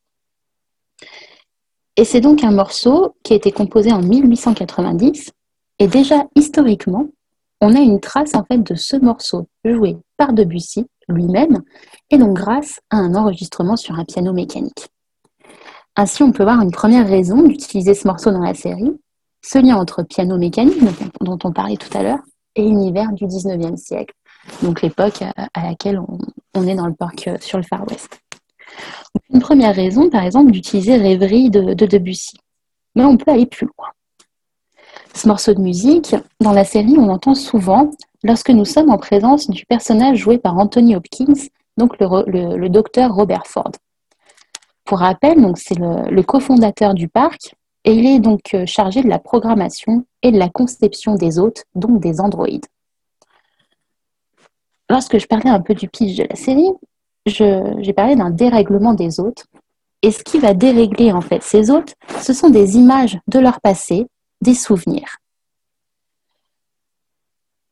Et c'est donc un morceau qui a été composé en 1890. Et déjà historiquement, on a une trace en fait de ce morceau joué par Debussy lui-même, et donc grâce à un enregistrement sur un piano mécanique. Ainsi, on peut voir une première raison d'utiliser ce morceau dans la série, ce lien entre piano mécanique, dont on parlait tout à l'heure, et univers du 19e siècle, donc l'époque à laquelle on, est dans le parc euh, sur le Far West. Une première raison, par exemple, d'utiliser Rêverie de, de Debussy. Mais on peut aller plus loin. Ce morceau de musique, dans la série, on l'entend souvent lorsque nous sommes en présence du personnage joué par Anthony Hopkins, donc le, docteur Robert Ford. Pour rappel, c'est le, cofondateur du parc et il est donc euh, chargé de la programmation et de la conception des hôtes, donc des androïdes. Lorsque je parlais un peu du pitch de la série, j'ai parlé d'un dérèglement des hôtes. Et ce qui va dérégler en fait ces hôtes, ce sont des images de leur passé, des souvenirs.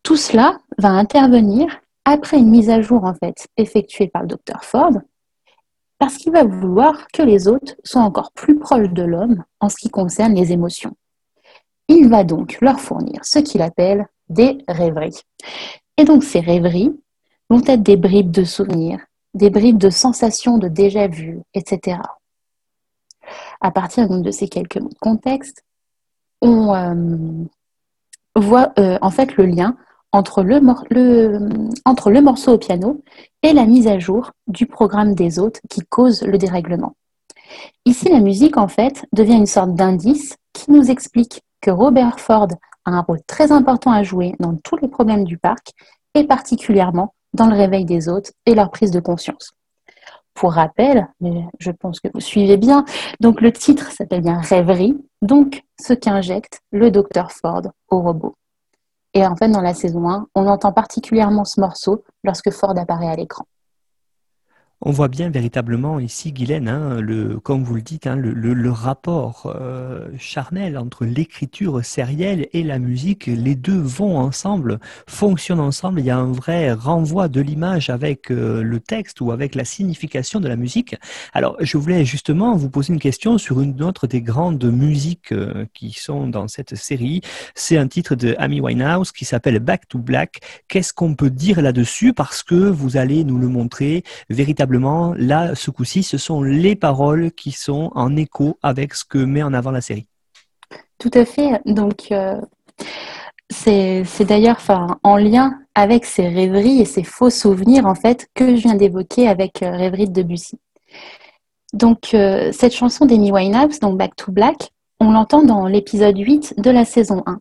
Tout cela va intervenir après une mise à jour en fait effectuée par le docteur Ford, parce qu'il va vouloir que les hôtes soient encore plus proches de l'homme en ce qui concerne les émotions. Il va donc leur fournir ce qu'il appelle des rêveries. Et donc ces rêveries vont être des bribes de souvenirs, des bribes de sensations de déjà vu, etc. À partir de ces quelques mots de contexte, on euh, voit euh, en fait le lien entre le, entre le morceau au piano et la mise à jour du programme des hôtes qui cause le dérèglement. Ici, la musique, en fait, devient une sorte d'indice qui nous explique que Robert Ford a un rôle très important à jouer dans tous les problèmes du parc et particulièrement dans le réveil des hôtes et leur prise de conscience. Pour rappel, mais je pense que vous suivez bien, donc le titre s'appelle bien Rêverie, donc ce qu'injecte le docteur Ford au robot. Et en fait, dans la saison 1, on entend particulièrement ce morceau lorsque Ford apparaît à l'écran. On voit bien véritablement ici, Guylaine, hein, comme vous le dites, hein, le, rapport euh, charnel entre l'écriture sérielle et la musique. Les deux vont ensemble, fonctionnent ensemble. Il y a un vrai renvoi de l'image avec euh, le texte ou avec la signification de la musique. Alors, je voulais justement vous poser une question sur une autre des grandes musiques euh, qui sont dans cette série. C'est un titre de Amy Winehouse qui s'appelle Back to Black. Qu'est-ce qu'on peut dire là-dessus? Parce que vous allez nous le montrer véritablement là, ce coup-ci, ce sont les paroles qui sont en écho avec ce que met en avant la série. Tout à fait. Donc, euh, c'est d'ailleurs en lien avec ces rêveries et ces faux souvenirs, en fait, que je viens d'évoquer avec euh, Rêverie de Debussy. Donc, euh, cette chanson d'Amy Winehouse, donc Back to Black, on l'entend dans l'épisode 8 de la saison 1.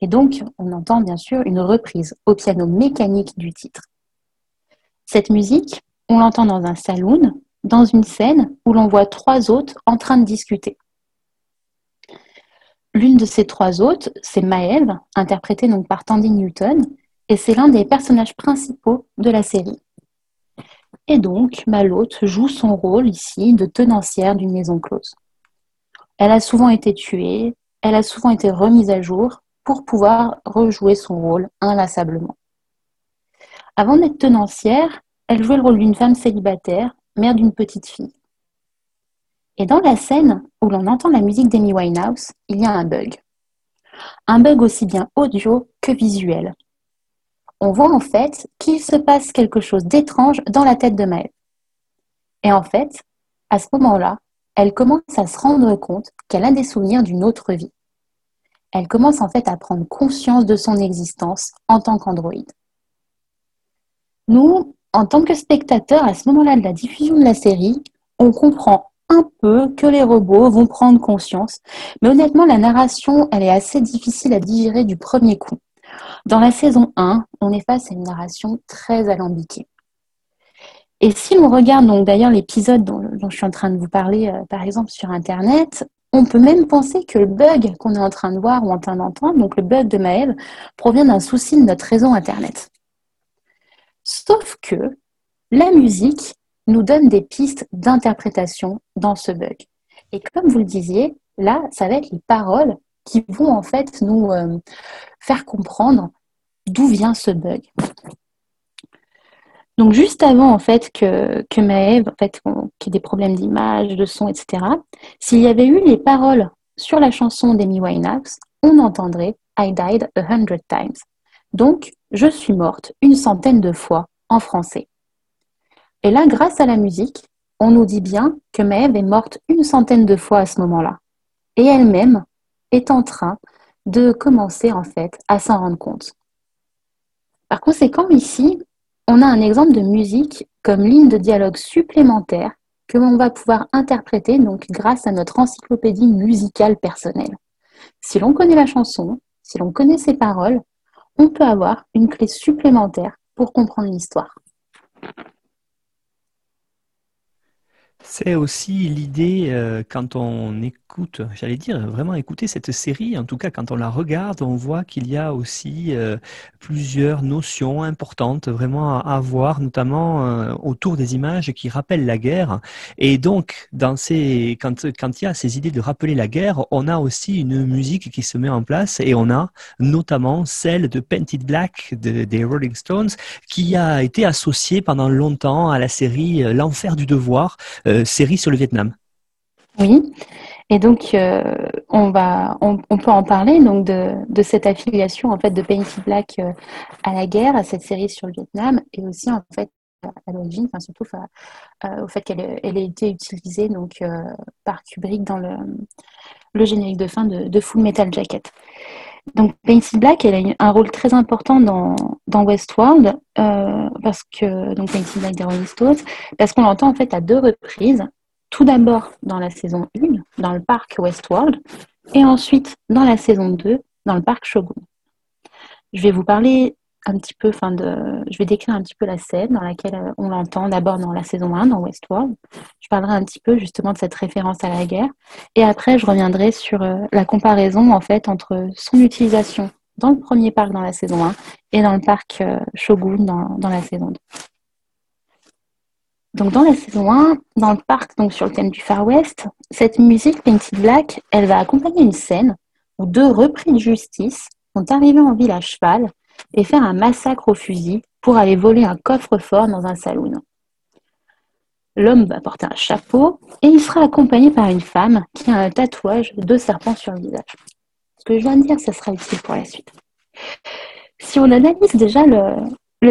Et donc, on entend bien sûr une reprise au piano mécanique du titre. Cette musique, on l'entend dans un saloon, dans une scène où l'on voit trois hôtes en train de discuter. L'une de ces trois hôtes, c'est Maeve, interprétée donc par Tandy Newton, et c'est l'un des personnages principaux de la série. Et donc, l'hôte joue son rôle ici de tenancière d'une maison close. Elle a souvent été tuée, elle a souvent été remise à jour pour pouvoir rejouer son rôle inlassablement. Avant d'être tenancière, elle jouait le rôle d'une femme célibataire, mère d'une petite fille. Et dans la scène où l'on entend la musique d'Amy Winehouse, il y a un bug. Un bug aussi bien audio que visuel. On voit en fait qu'il se passe quelque chose d'étrange dans la tête de Maëve. Et en fait, à ce moment-là, elle commence à se rendre compte qu'elle a des souvenirs d'une autre vie. Elle commence en fait à prendre conscience de son existence en tant qu'androïde. Nous, en tant que spectateur, à ce moment-là de la diffusion de la série, on comprend un peu que les robots vont prendre conscience. Mais honnêtement, la narration, elle est assez difficile à digérer du premier coup. Dans la saison 1, on est face à une narration très alambiquée. Et si l'on regarde donc d'ailleurs l'épisode dont, je suis en train de vous parler, euh, par exemple sur Internet, on peut même penser que le bug qu'on est en train de voir ou en train d'entendre, donc le bug de Maël, provient d'un souci de notre réseau Internet. Sauf que la musique nous donne des pistes d'interprétation dans ce bug. Et comme vous le disiez, là, ça va être les paroles qui vont en fait nous euh, faire comprendre d'où vient ce bug. Donc juste avant en fait que, que Maëve, en fait, qu'il y ait des problèmes d'image, de son, etc., s'il y avait eu les paroles sur la chanson d'Amy Winehouse, on entendrait I died a hundred times. Donc, je suis morte une centaine de fois en français. Et là, grâce à la musique, on nous dit bien que Maëve est morte une centaine de fois à ce moment-là. Et elle-même est en train de commencer en fait à s'en rendre compte. Par conséquent, ici, on a un exemple de musique comme ligne de dialogue supplémentaire que l'on va pouvoir interpréter donc grâce à notre encyclopédie musicale personnelle. Si l'on connaît la chanson, si l'on connaît ses paroles, on peut avoir une clé supplémentaire pour comprendre l'histoire. C'est aussi l'idée euh, quand on j'allais dire vraiment écouter cette série, en tout cas quand on la regarde, on voit qu'il y a aussi euh, plusieurs notions importantes vraiment à avoir, notamment euh, autour des images qui rappellent la guerre. Et donc, quand, il y a ces idées de rappeler la guerre, on a aussi une musique qui se met en place et on a notamment celle de Painted Black des Rolling Stones qui a été associée pendant longtemps à la série L'Enfer du Devoir euh, série sur le Vietnam. Oui, et donc euh, on peut en parler donc de, cette affiliation en fait de Painted Black euh, à la guerre, à cette série sur le Vietnam, et aussi en fait à l'origine, enfin, surtout au fait qu'elle ait été utilisée donc, par Kubrick dans le, générique de fin de, Full Metal Jacket. Donc Painted Black, elle a un rôle très important dans, Westworld, euh, parce que donc Black Rolling Stones, parce qu'on l'entend en fait à deux reprises. Tout d'abord dans la saison 1, dans le parc Westworld, et ensuite dans la saison 2, dans le parc Shogun. Je vais vous parler un petit peu, enfin de, je vais décrire un petit peu la scène dans laquelle euh, on l'entend d'abord dans la saison 1, dans Westworld. Je parlerai un petit peu justement de cette référence à la guerre. Et après, je reviendrai sur euh, la comparaison en fait entre son utilisation dans le premier parc dans la saison 1 et dans le parc euh, Shogun dans, dans la saison 2. Donc dans la saison 1, dans le parc, donc sur le thème du Far West, cette musique Painted Black, elle va accompagner une scène où deux repris de justice vont arriver en ville à cheval et faire un massacre au fusil pour aller voler un coffre-fort dans un saloon. L'homme va porter un chapeau et il sera accompagné par une femme qui a un tatouage de deux serpents sur le visage. Ce que je viens de dire, ça sera utile pour la suite. Si on analyse déjà le,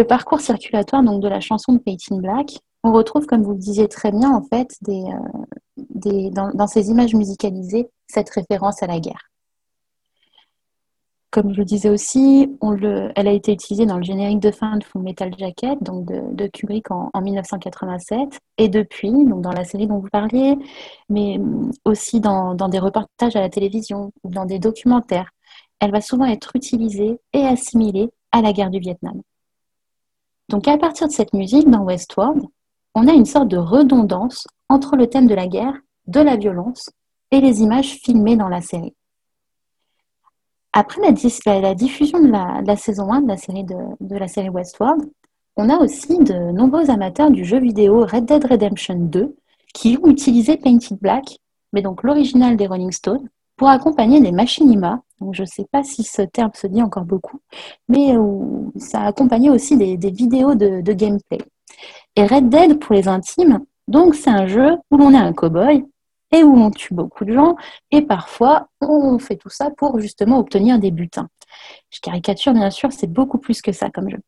parcours circulatoire donc, de la chanson de Peyton Black, on retrouve, comme vous le disiez très bien, en fait, euh, dans ces images musicalisées, cette référence à la guerre. Comme je le disais aussi, elle a été utilisée dans le générique de fin de Full Metal Jacket, donc de, Kubrick en, 1987, et depuis, donc dans la série dont vous parliez, mais aussi dans, des reportages à la télévision ou dans des documentaires. Elle va souvent être utilisée et assimilée à la guerre du Vietnam. Donc à partir de cette musique dans Westworld, on a une sorte de redondance entre le thème de la guerre, de la violence et les images filmées dans la série. Après la, diffusion de la, saison 1 de la série, de, la série Westworld, on a aussi de nombreux amateurs du jeu vidéo Red Dead Redemption 2 qui ont utilisé Painted Black, mais donc l'original des Rolling Stones, pour accompagner des machinima. Donc je ne sais pas si ce terme se dit encore beaucoup, mais ça a accompagné aussi des, vidéos de, de, gameplay. Et Red Dead, pour les intimes, donc c'est un jeu où l'on est un cowboy et où on tue beaucoup de gens, et parfois on fait tout ça pour justement obtenir des butins. Je caricature bien sûr, c'est beaucoup plus que ça comme jeu.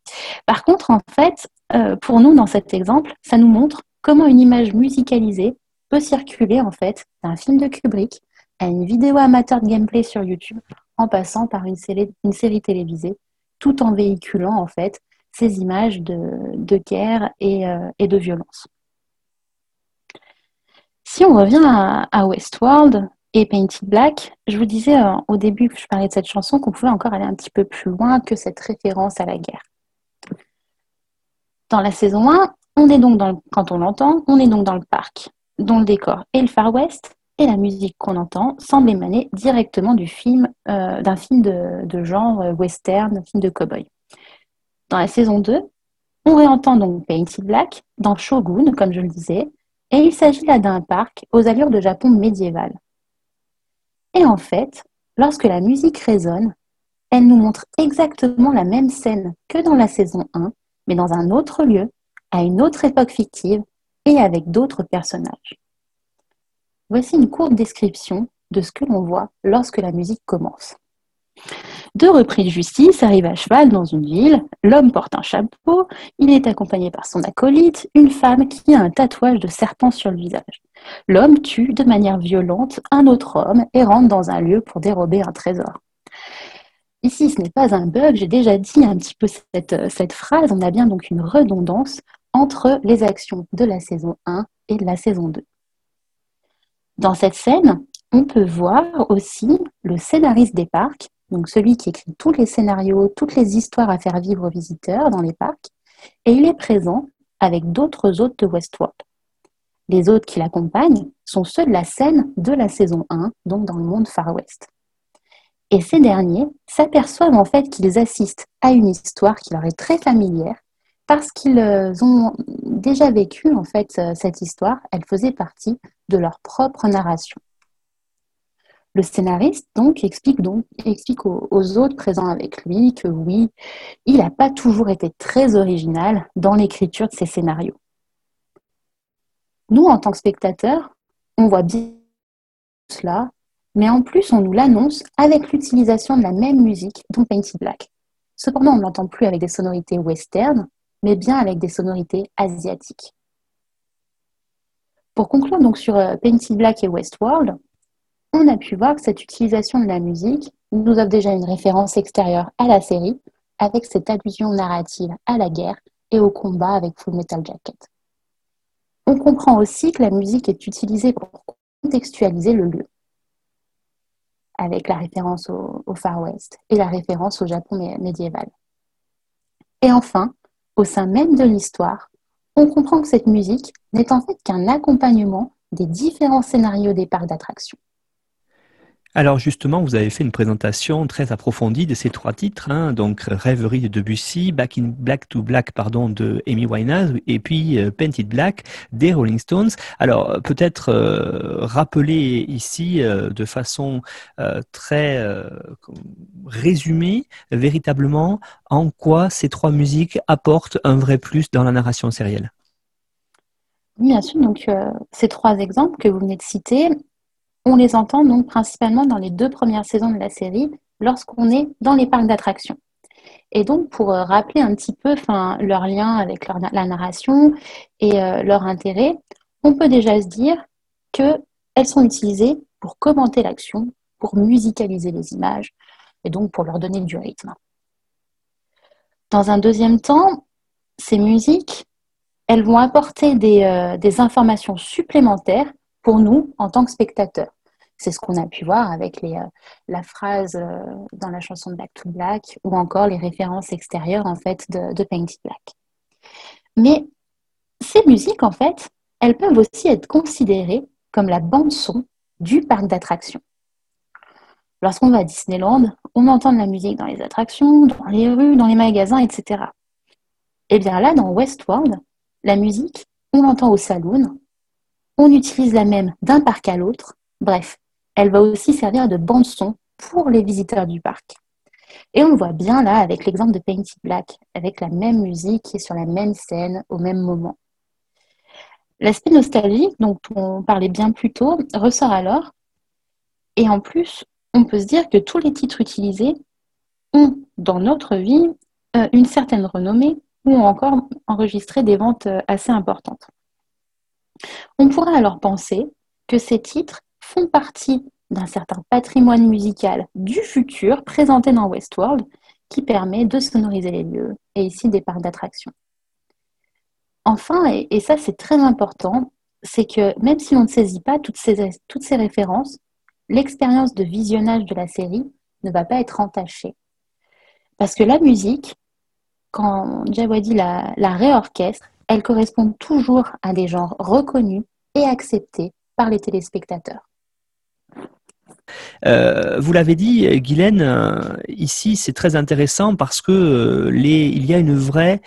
Par contre, en fait, euh, pour nous dans cet exemple, ça nous montre comment une image musicalisée peut circuler en fait d'un film de Kubrick à une vidéo amateur de gameplay sur YouTube, en passant par une série, télévisée, tout en véhiculant en fait ces images de, guerre et, euh, et de violence. Si on revient à, Westworld et Painted Black, je vous disais euh, au début que je parlais de cette chanson qu'on pouvait encore aller un petit peu plus loin que cette référence à la guerre. Dans la saison 1, on est donc dans quand on l'entend, on est donc dans le parc, dont le décor est le Far West, et la musique qu'on entend semble émaner directement euh, d'un film de, genre western, film de cowboy. Dans la saison 2, on réentend donc Painted Black dans Shogun, comme je le disais, et il s'agit là d'un parc aux allures de Japon médiéval. Et en fait, lorsque la musique résonne, elle nous montre exactement la même scène que dans la saison 1, mais dans un autre lieu, à une autre époque fictive et avec d'autres personnages. Voici une courte description de ce que l'on voit lorsque la musique commence. Deux repris de justice arrivent à cheval dans une ville. L'homme porte un chapeau. Il est accompagné par son acolyte, une femme qui a un tatouage de serpent sur le visage. L'homme tue de manière violente un autre homme et rentre dans un lieu pour dérober un trésor. Ici, ce n'est pas un bug, j'ai déjà dit un petit peu cette, cette phrase. On a bien donc une redondance entre les actions de la saison 1 et de la saison 2. Dans cette scène, on peut voir aussi le scénariste des parcs donc celui qui écrit tous les scénarios, toutes les histoires à faire vivre aux visiteurs dans les parcs, et il est présent avec d'autres hôtes de Westworld. Les hôtes qui l'accompagnent sont ceux de la scène de la saison 1, donc dans le monde Far West. Et ces derniers s'aperçoivent en fait qu'ils assistent à une histoire qui leur est très familière parce qu'ils euh, ont déjà vécu en fait euh, cette histoire, elle faisait partie de leur propre narration. Le scénariste donc explique, aux, autres présents avec lui que oui, il n'a pas toujours été très original dans l'écriture de ses scénarios. Nous, en tant que spectateurs, on voit bien cela, mais en plus, on nous l'annonce avec l'utilisation de la même musique dont Painted Black. Cependant, on ne l'entend plus avec des sonorités western, mais bien avec des sonorités asiatiques. Pour conclure donc sur euh, Painted Black et Westworld, on a pu voir que cette utilisation de la musique nous offre déjà une référence extérieure à la série, avec cette allusion narrative à la guerre et au combat avec Full Metal Jacket. On comprend aussi que la musique est utilisée pour contextualiser le lieu, avec la référence au, Far West et la référence au Japon médiéval. Et enfin, au sein même de l'histoire, on comprend que cette musique n'est en fait qu'un accompagnement des différents scénarios des parcs d'attractions. Alors justement, vous avez fait une présentation très approfondie de ces trois titres, hein, donc Rêverie de Debussy, Back in Black to Black pardon de Amy Winehouse et puis euh, Painted Black des Rolling Stones. Alors peut-être euh, rappeler ici euh, de façon très résumée véritablement en quoi ces trois musiques apportent un vrai plus dans la narration sérielle. Bien sûr. Donc, ces trois exemples que vous venez de citer, on les entend donc principalement dans les deux premières saisons de la série, lorsqu'on est dans les parcs d'attractions. Et donc, pour euh, rappeler un petit peu leur lien avec la narration et euh, leur intérêt, on peut déjà se dire qu'elles sont utilisées pour commenter l'action, pour musicaliser les images, et donc pour leur donner du rythme. Dans un deuxième temps, ces musiques, elles vont apporter des, euh, des informations supplémentaires pour nous en tant que spectateurs. C'est ce qu'on a pu voir avec euh, la phrase euh, dans la chanson Black to Black ou encore les références extérieures en fait de, de Painted Black. Mais ces musiques, en fait, elles peuvent aussi être considérées comme la bande-son du parc d'attractions. Lorsqu'on va à Disneyland, on entend de la musique dans les attractions, dans les rues, dans les magasins, etc. Et eh bien là, dans Westworld, la musique, on l'entend au saloon, on utilise la même d'un parc à l'autre. Bref, elle va aussi servir de bande-son pour les visiteurs du parc. Et on le voit bien là avec l'exemple de Painted Black, avec la même musique et sur la même scène au même moment. L'aspect nostalgique dont on parlait bien plus tôt ressort alors. Et en plus, on peut se dire que tous les titres utilisés ont dans notre vie euh, une certaine renommée ou ont encore enregistré des ventes euh, assez importantes. On pourrait alors penser que ces titres font partie d'un certain patrimoine musical du futur présenté dans Westworld qui permet de sonoriser les lieux et ici des parcs d'attractions. Enfin, et, ça c'est très important, c'est que même si on ne saisit pas toutes ces, références, l'expérience de visionnage de la série ne va pas être entachée. Parce que la musique, quand Jawadi la, la réorchestre, elle correspond toujours à des genres reconnus et acceptés par les téléspectateurs. Euh, vous l'avez dit, Guylaine, euh, ici c'est très intéressant parce que euh, il y a une vraie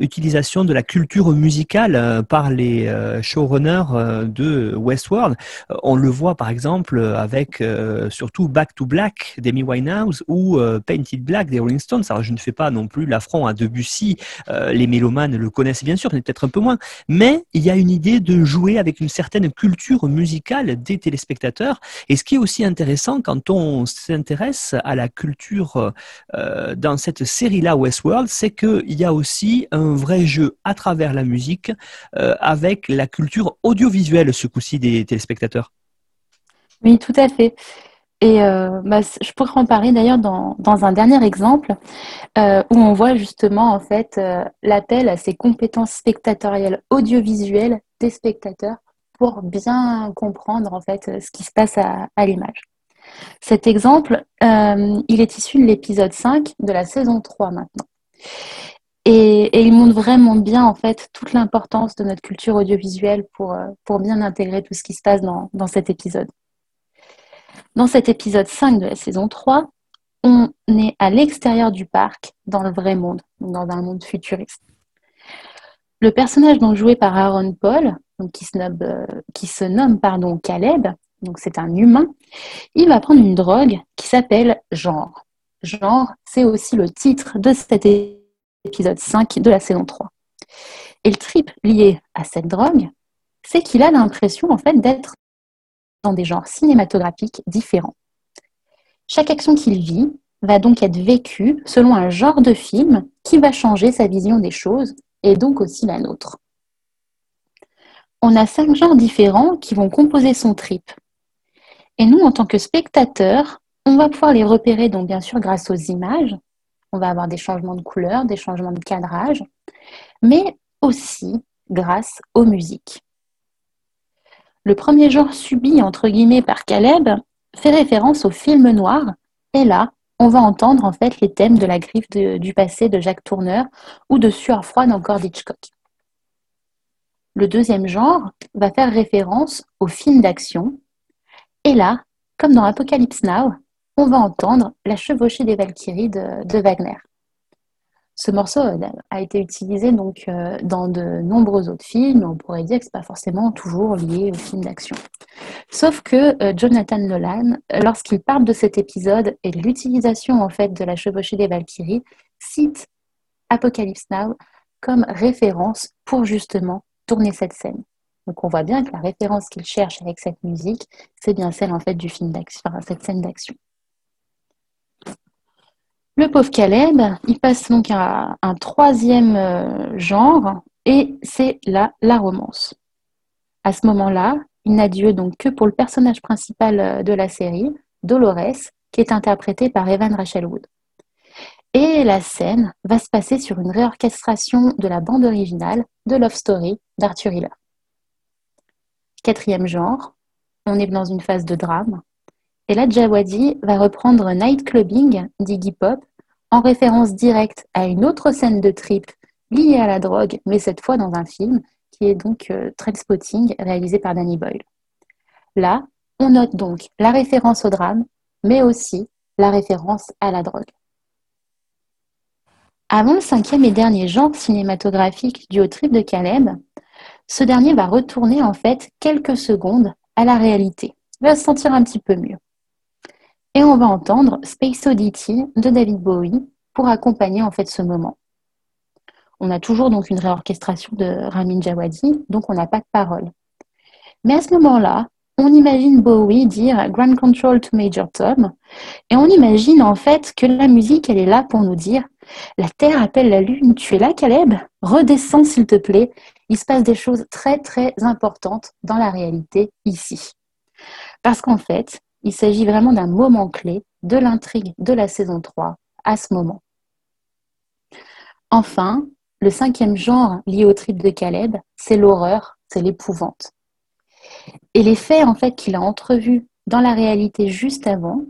utilisation de la culture musicale par les showrunners de Westworld. On le voit par exemple avec surtout Back to Black d'Amy Winehouse ou Painted Black des Rolling Stones. Alors je ne fais pas non plus l'affront à Debussy, les mélomanes le connaissent bien sûr, mais peut-être un peu moins. Mais il y a une idée de jouer avec une certaine culture musicale des téléspectateurs. Et ce qui est aussi intéressant quand on s'intéresse à la culture euh, dans cette série-là Westworld, c'est qu'il y a aussi un vrai jeu à travers la musique euh, avec la culture audiovisuelle ce coup-ci des téléspectateurs. Oui, tout à fait. Et euh, bah, je pourrais en parler d'ailleurs dans, dans, un dernier exemple où on voit justement en fait l'appel à ces compétences spectatorielles audiovisuelles des spectateurs pour bien comprendre en fait ce qui se passe à, l'image. Cet exemple, euh, il est issu de l'épisode 5 de la saison 3 maintenant. Et, il montre vraiment bien en fait toute l'importance de notre culture audiovisuelle pour, euh, pour bien intégrer tout ce qui se passe dans, dans cet épisode. Dans cet épisode 5 de la saison 3, on est à l'extérieur du parc, dans le vrai monde, dans un monde futuriste. Le personnage donc joué par Aaron Paul qui, se nomme, euh, qui se nomme pardon, Caleb, donc c'est un humain, il va prendre une drogue qui s'appelle genre. Genre, c'est aussi le titre de cet épisode 5 de la saison 3. Et le trip lié à cette drogue, c'est qu'il a l'impression en fait d'être dans des genres cinématographiques différents. Chaque action qu'il vit va donc être vécue selon un genre de film qui va changer sa vision des choses et donc aussi la nôtre. On a cinq genres différents qui vont composer son trip. Et nous, en tant que spectateurs, on va pouvoir les repérer donc bien sûr grâce aux images. On va avoir des changements de couleur, des changements de cadrage, mais aussi grâce aux musiques. Le premier genre subi entre guillemets par Caleb fait référence au film noir et là, on va entendre en fait les thèmes de la griffe du passé de Jacques Tourneur ou de Sueur froide encore d'Hitchcock. Le deuxième genre va faire référence au film d'action. Et là, comme dans Apocalypse Now, on va entendre la chevauchée des Valkyries de Wagner. Ce morceau euh, a été utilisé donc euh, dans de nombreux autres films. On pourrait dire que c'est pas forcément toujours lié au film d'action. Sauf que euh, Jonathan Nolan, lorsqu'il parle de cet épisode et de l'utilisation en fait de la chevauchée des Valkyries, cite Apocalypse Now comme référence pour justement tourner cette scène. Donc on voit bien que la référence qu'il cherche avec cette musique, c'est bien celle en fait du film d'action, enfin, cette scène d'action. Le pauvre Caleb, il passe donc à un troisième euh, genre et c'est la, la romance. À ce moment-là, il n'a Dieu donc que pour le personnage principal euh, de la série, Dolores, qui est interprété par Evan Rachel Wood. Et la scène va se passer sur une réorchestration de la bande originale de Love Story d'Arthur Hiller. Quatrième genre, on est dans une phase de drame. Et là, Jawadi va reprendre Night Clubbing d'Iggy Pop en référence directe à une autre scène de trip liée à la drogue, mais cette fois dans un film, qui est donc euh, Trainspotting, réalisé par Danny Boyle. Là, on note donc la référence au drame, mais aussi la référence à la drogue. Avant le cinquième et dernier genre cinématographique du haut trip de Caleb, ce dernier va retourner en fait quelques secondes à la réalité. Il va se sentir un petit peu mieux. Et on va entendre Space Oddity de David Bowie pour accompagner en fait ce moment. On a toujours donc une réorchestration de Ramin Djawadi, donc on n'a pas de parole. Mais à ce moment-là, on imagine Bowie dire Grand Control to Major Tom, et on imagine en fait que la musique, elle est là pour nous dire La Terre appelle la Lune, tu es là Caleb? Redescends s'il te plaît, il se passe des choses très très importantes dans la réalité ici. Parce qu'en fait, il s'agit vraiment d'un moment clé de l'intrigue de la saison 3 à ce moment. Enfin, le cinquième genre lié au trip de Caleb, c'est l'horreur, c'est l'épouvante. Et les faits en fait qu'il a entrevus dans la réalité juste avant,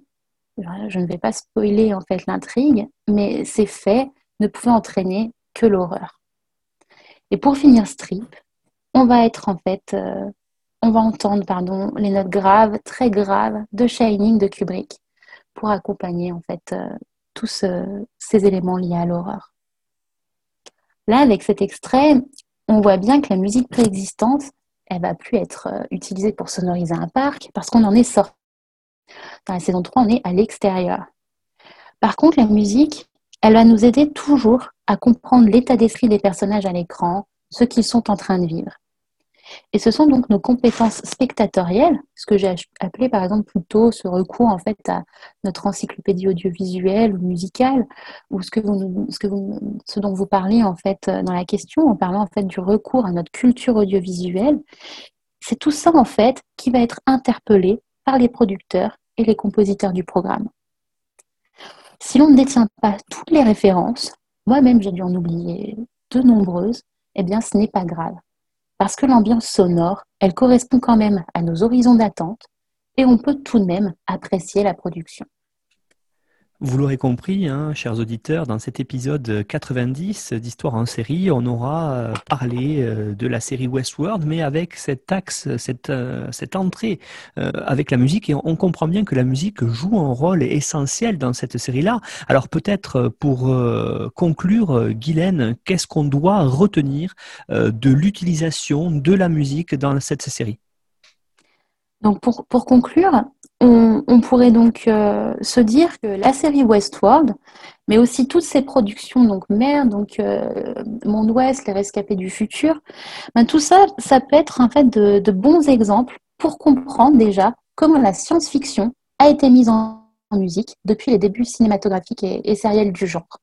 je ne vais pas spoiler en fait l'intrigue, mais ces faits ne pouvaient entraîner que l'horreur. Et pour finir ce trip, on va être en fait euh, on va entendre pardon, les notes graves, très graves de Shining de Kubrick pour accompagner en fait euh, tous ces éléments liés à l'horreur. Là, avec cet extrait, on voit bien que la musique préexistante, elle va plus être euh, utilisée pour sonoriser un parc parce qu'on en est sorti. Dans la saison 3, on est à l'extérieur. Par contre, la musique, elle va nous aider toujours à comprendre l'état d'esprit des personnages à l'écran, ce qu'ils sont en train de vivre. Et ce sont donc nos compétences spectatorielles, ce que j'ai appelé par exemple plutôt ce recours en fait à notre encyclopédie audiovisuelle ou musicale, ou ce, que vous, ce, dont vous parlez en fait dans la question, en parlant en fait du recours à notre culture audiovisuelle. C'est tout ça en fait qui va être interpellé les producteurs et les compositeurs du programme. Si l'on ne détient pas toutes les références, moi-même j'ai dû en oublier de nombreuses, eh bien ce n'est pas grave parce que l'ambiance sonore, elle correspond quand même à nos horizons d'attente et on peut tout de même apprécier la production. Vous l'aurez compris, hein, chers auditeurs, dans cet épisode 90 d'Histoire en série, on aura euh, parlé euh, de la série Westworld, mais avec cet axe, cette, euh, entrée avec la musique, et on comprend bien que la musique joue un rôle essentiel dans cette série-là. Alors peut-être pour conclure, Guylaine, qu'est-ce qu'on doit retenir de l'utilisation de la musique dans cette série? Donc pour, pour conclure, on, pourrait donc euh, se dire que la série Westworld, mais aussi toutes ces productions, donc Mère, donc euh, Monde Ouest, Les Rescapés du Futur, ben, tout ça, ça peut être en fait de, bons exemples pour comprendre déjà comment la science-fiction a été mise en, musique depuis les débuts cinématographiques et, sériels du genre.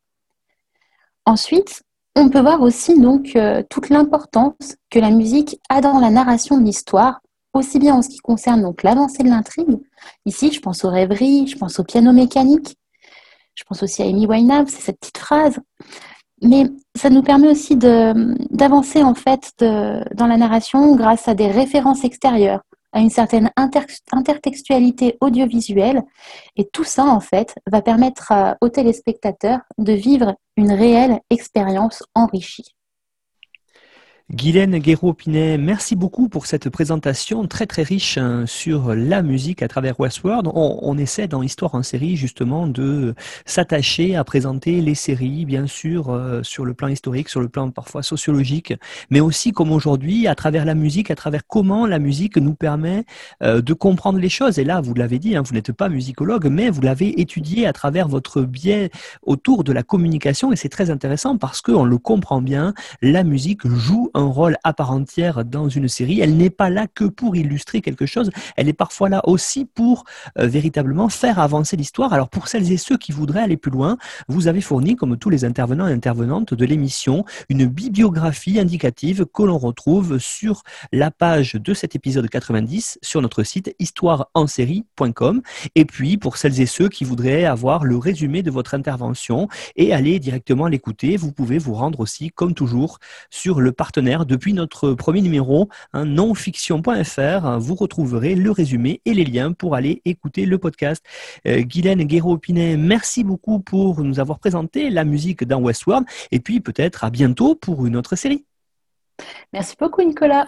Ensuite, on peut voir aussi donc euh, toute l'importance que la musique a dans la narration de l'histoire, aussi bien en ce qui concerne l'avancée de l'intrigue. Ici, je pense aux rêveries, je pense au piano mécanique, je pense aussi à Amy Winehouse, c'est cette petite phrase. Mais ça nous permet aussi d'avancer en fait dans la narration grâce à des références extérieures, à une certaine intertextualité audiovisuelle. Et tout ça, en fait, va permettre aux téléspectateurs de vivre une réelle expérience enrichie. Guylaine Guéraud-Pinet, merci beaucoup pour cette présentation très très riche hein, sur la musique à travers Westworld. On, essaie dans Histoire en série justement de s'attacher à présenter les séries, bien sûr, euh, sur le plan historique, sur le plan parfois sociologique, mais aussi comme aujourd'hui à travers la musique, à travers comment la musique nous permet euh, de comprendre les choses. Et là, vous l'avez dit, hein, vous n'êtes pas musicologue, mais vous l'avez étudié à travers votre biais autour de la communication et c'est très intéressant parce qu'on le comprend bien, la musique joue un rôle à part entière dans une série. Elle n'est pas là que pour illustrer quelque chose, elle est parfois là aussi pour euh, véritablement faire avancer l'histoire. Alors pour celles et ceux qui voudraient aller plus loin, vous avez fourni, comme tous les intervenants et intervenantes de l'émission, une bibliographie indicative que l'on retrouve sur la page de cet épisode 90 sur notre site histoireensérie.com. Et puis pour celles et ceux qui voudraient avoir le résumé de votre intervention et aller directement l'écouter, vous pouvez vous rendre aussi, comme toujours, sur le depuis notre premier numéro, hein, nonfiction.fr. Vous retrouverez le résumé et les liens pour aller écouter le podcast. Euh, Guylaine Guéraud-Pinet, merci beaucoup pour nous avoir présenté la musique dans Westworld et puis peut-être à bientôt pour une autre série. Merci beaucoup Nicolas.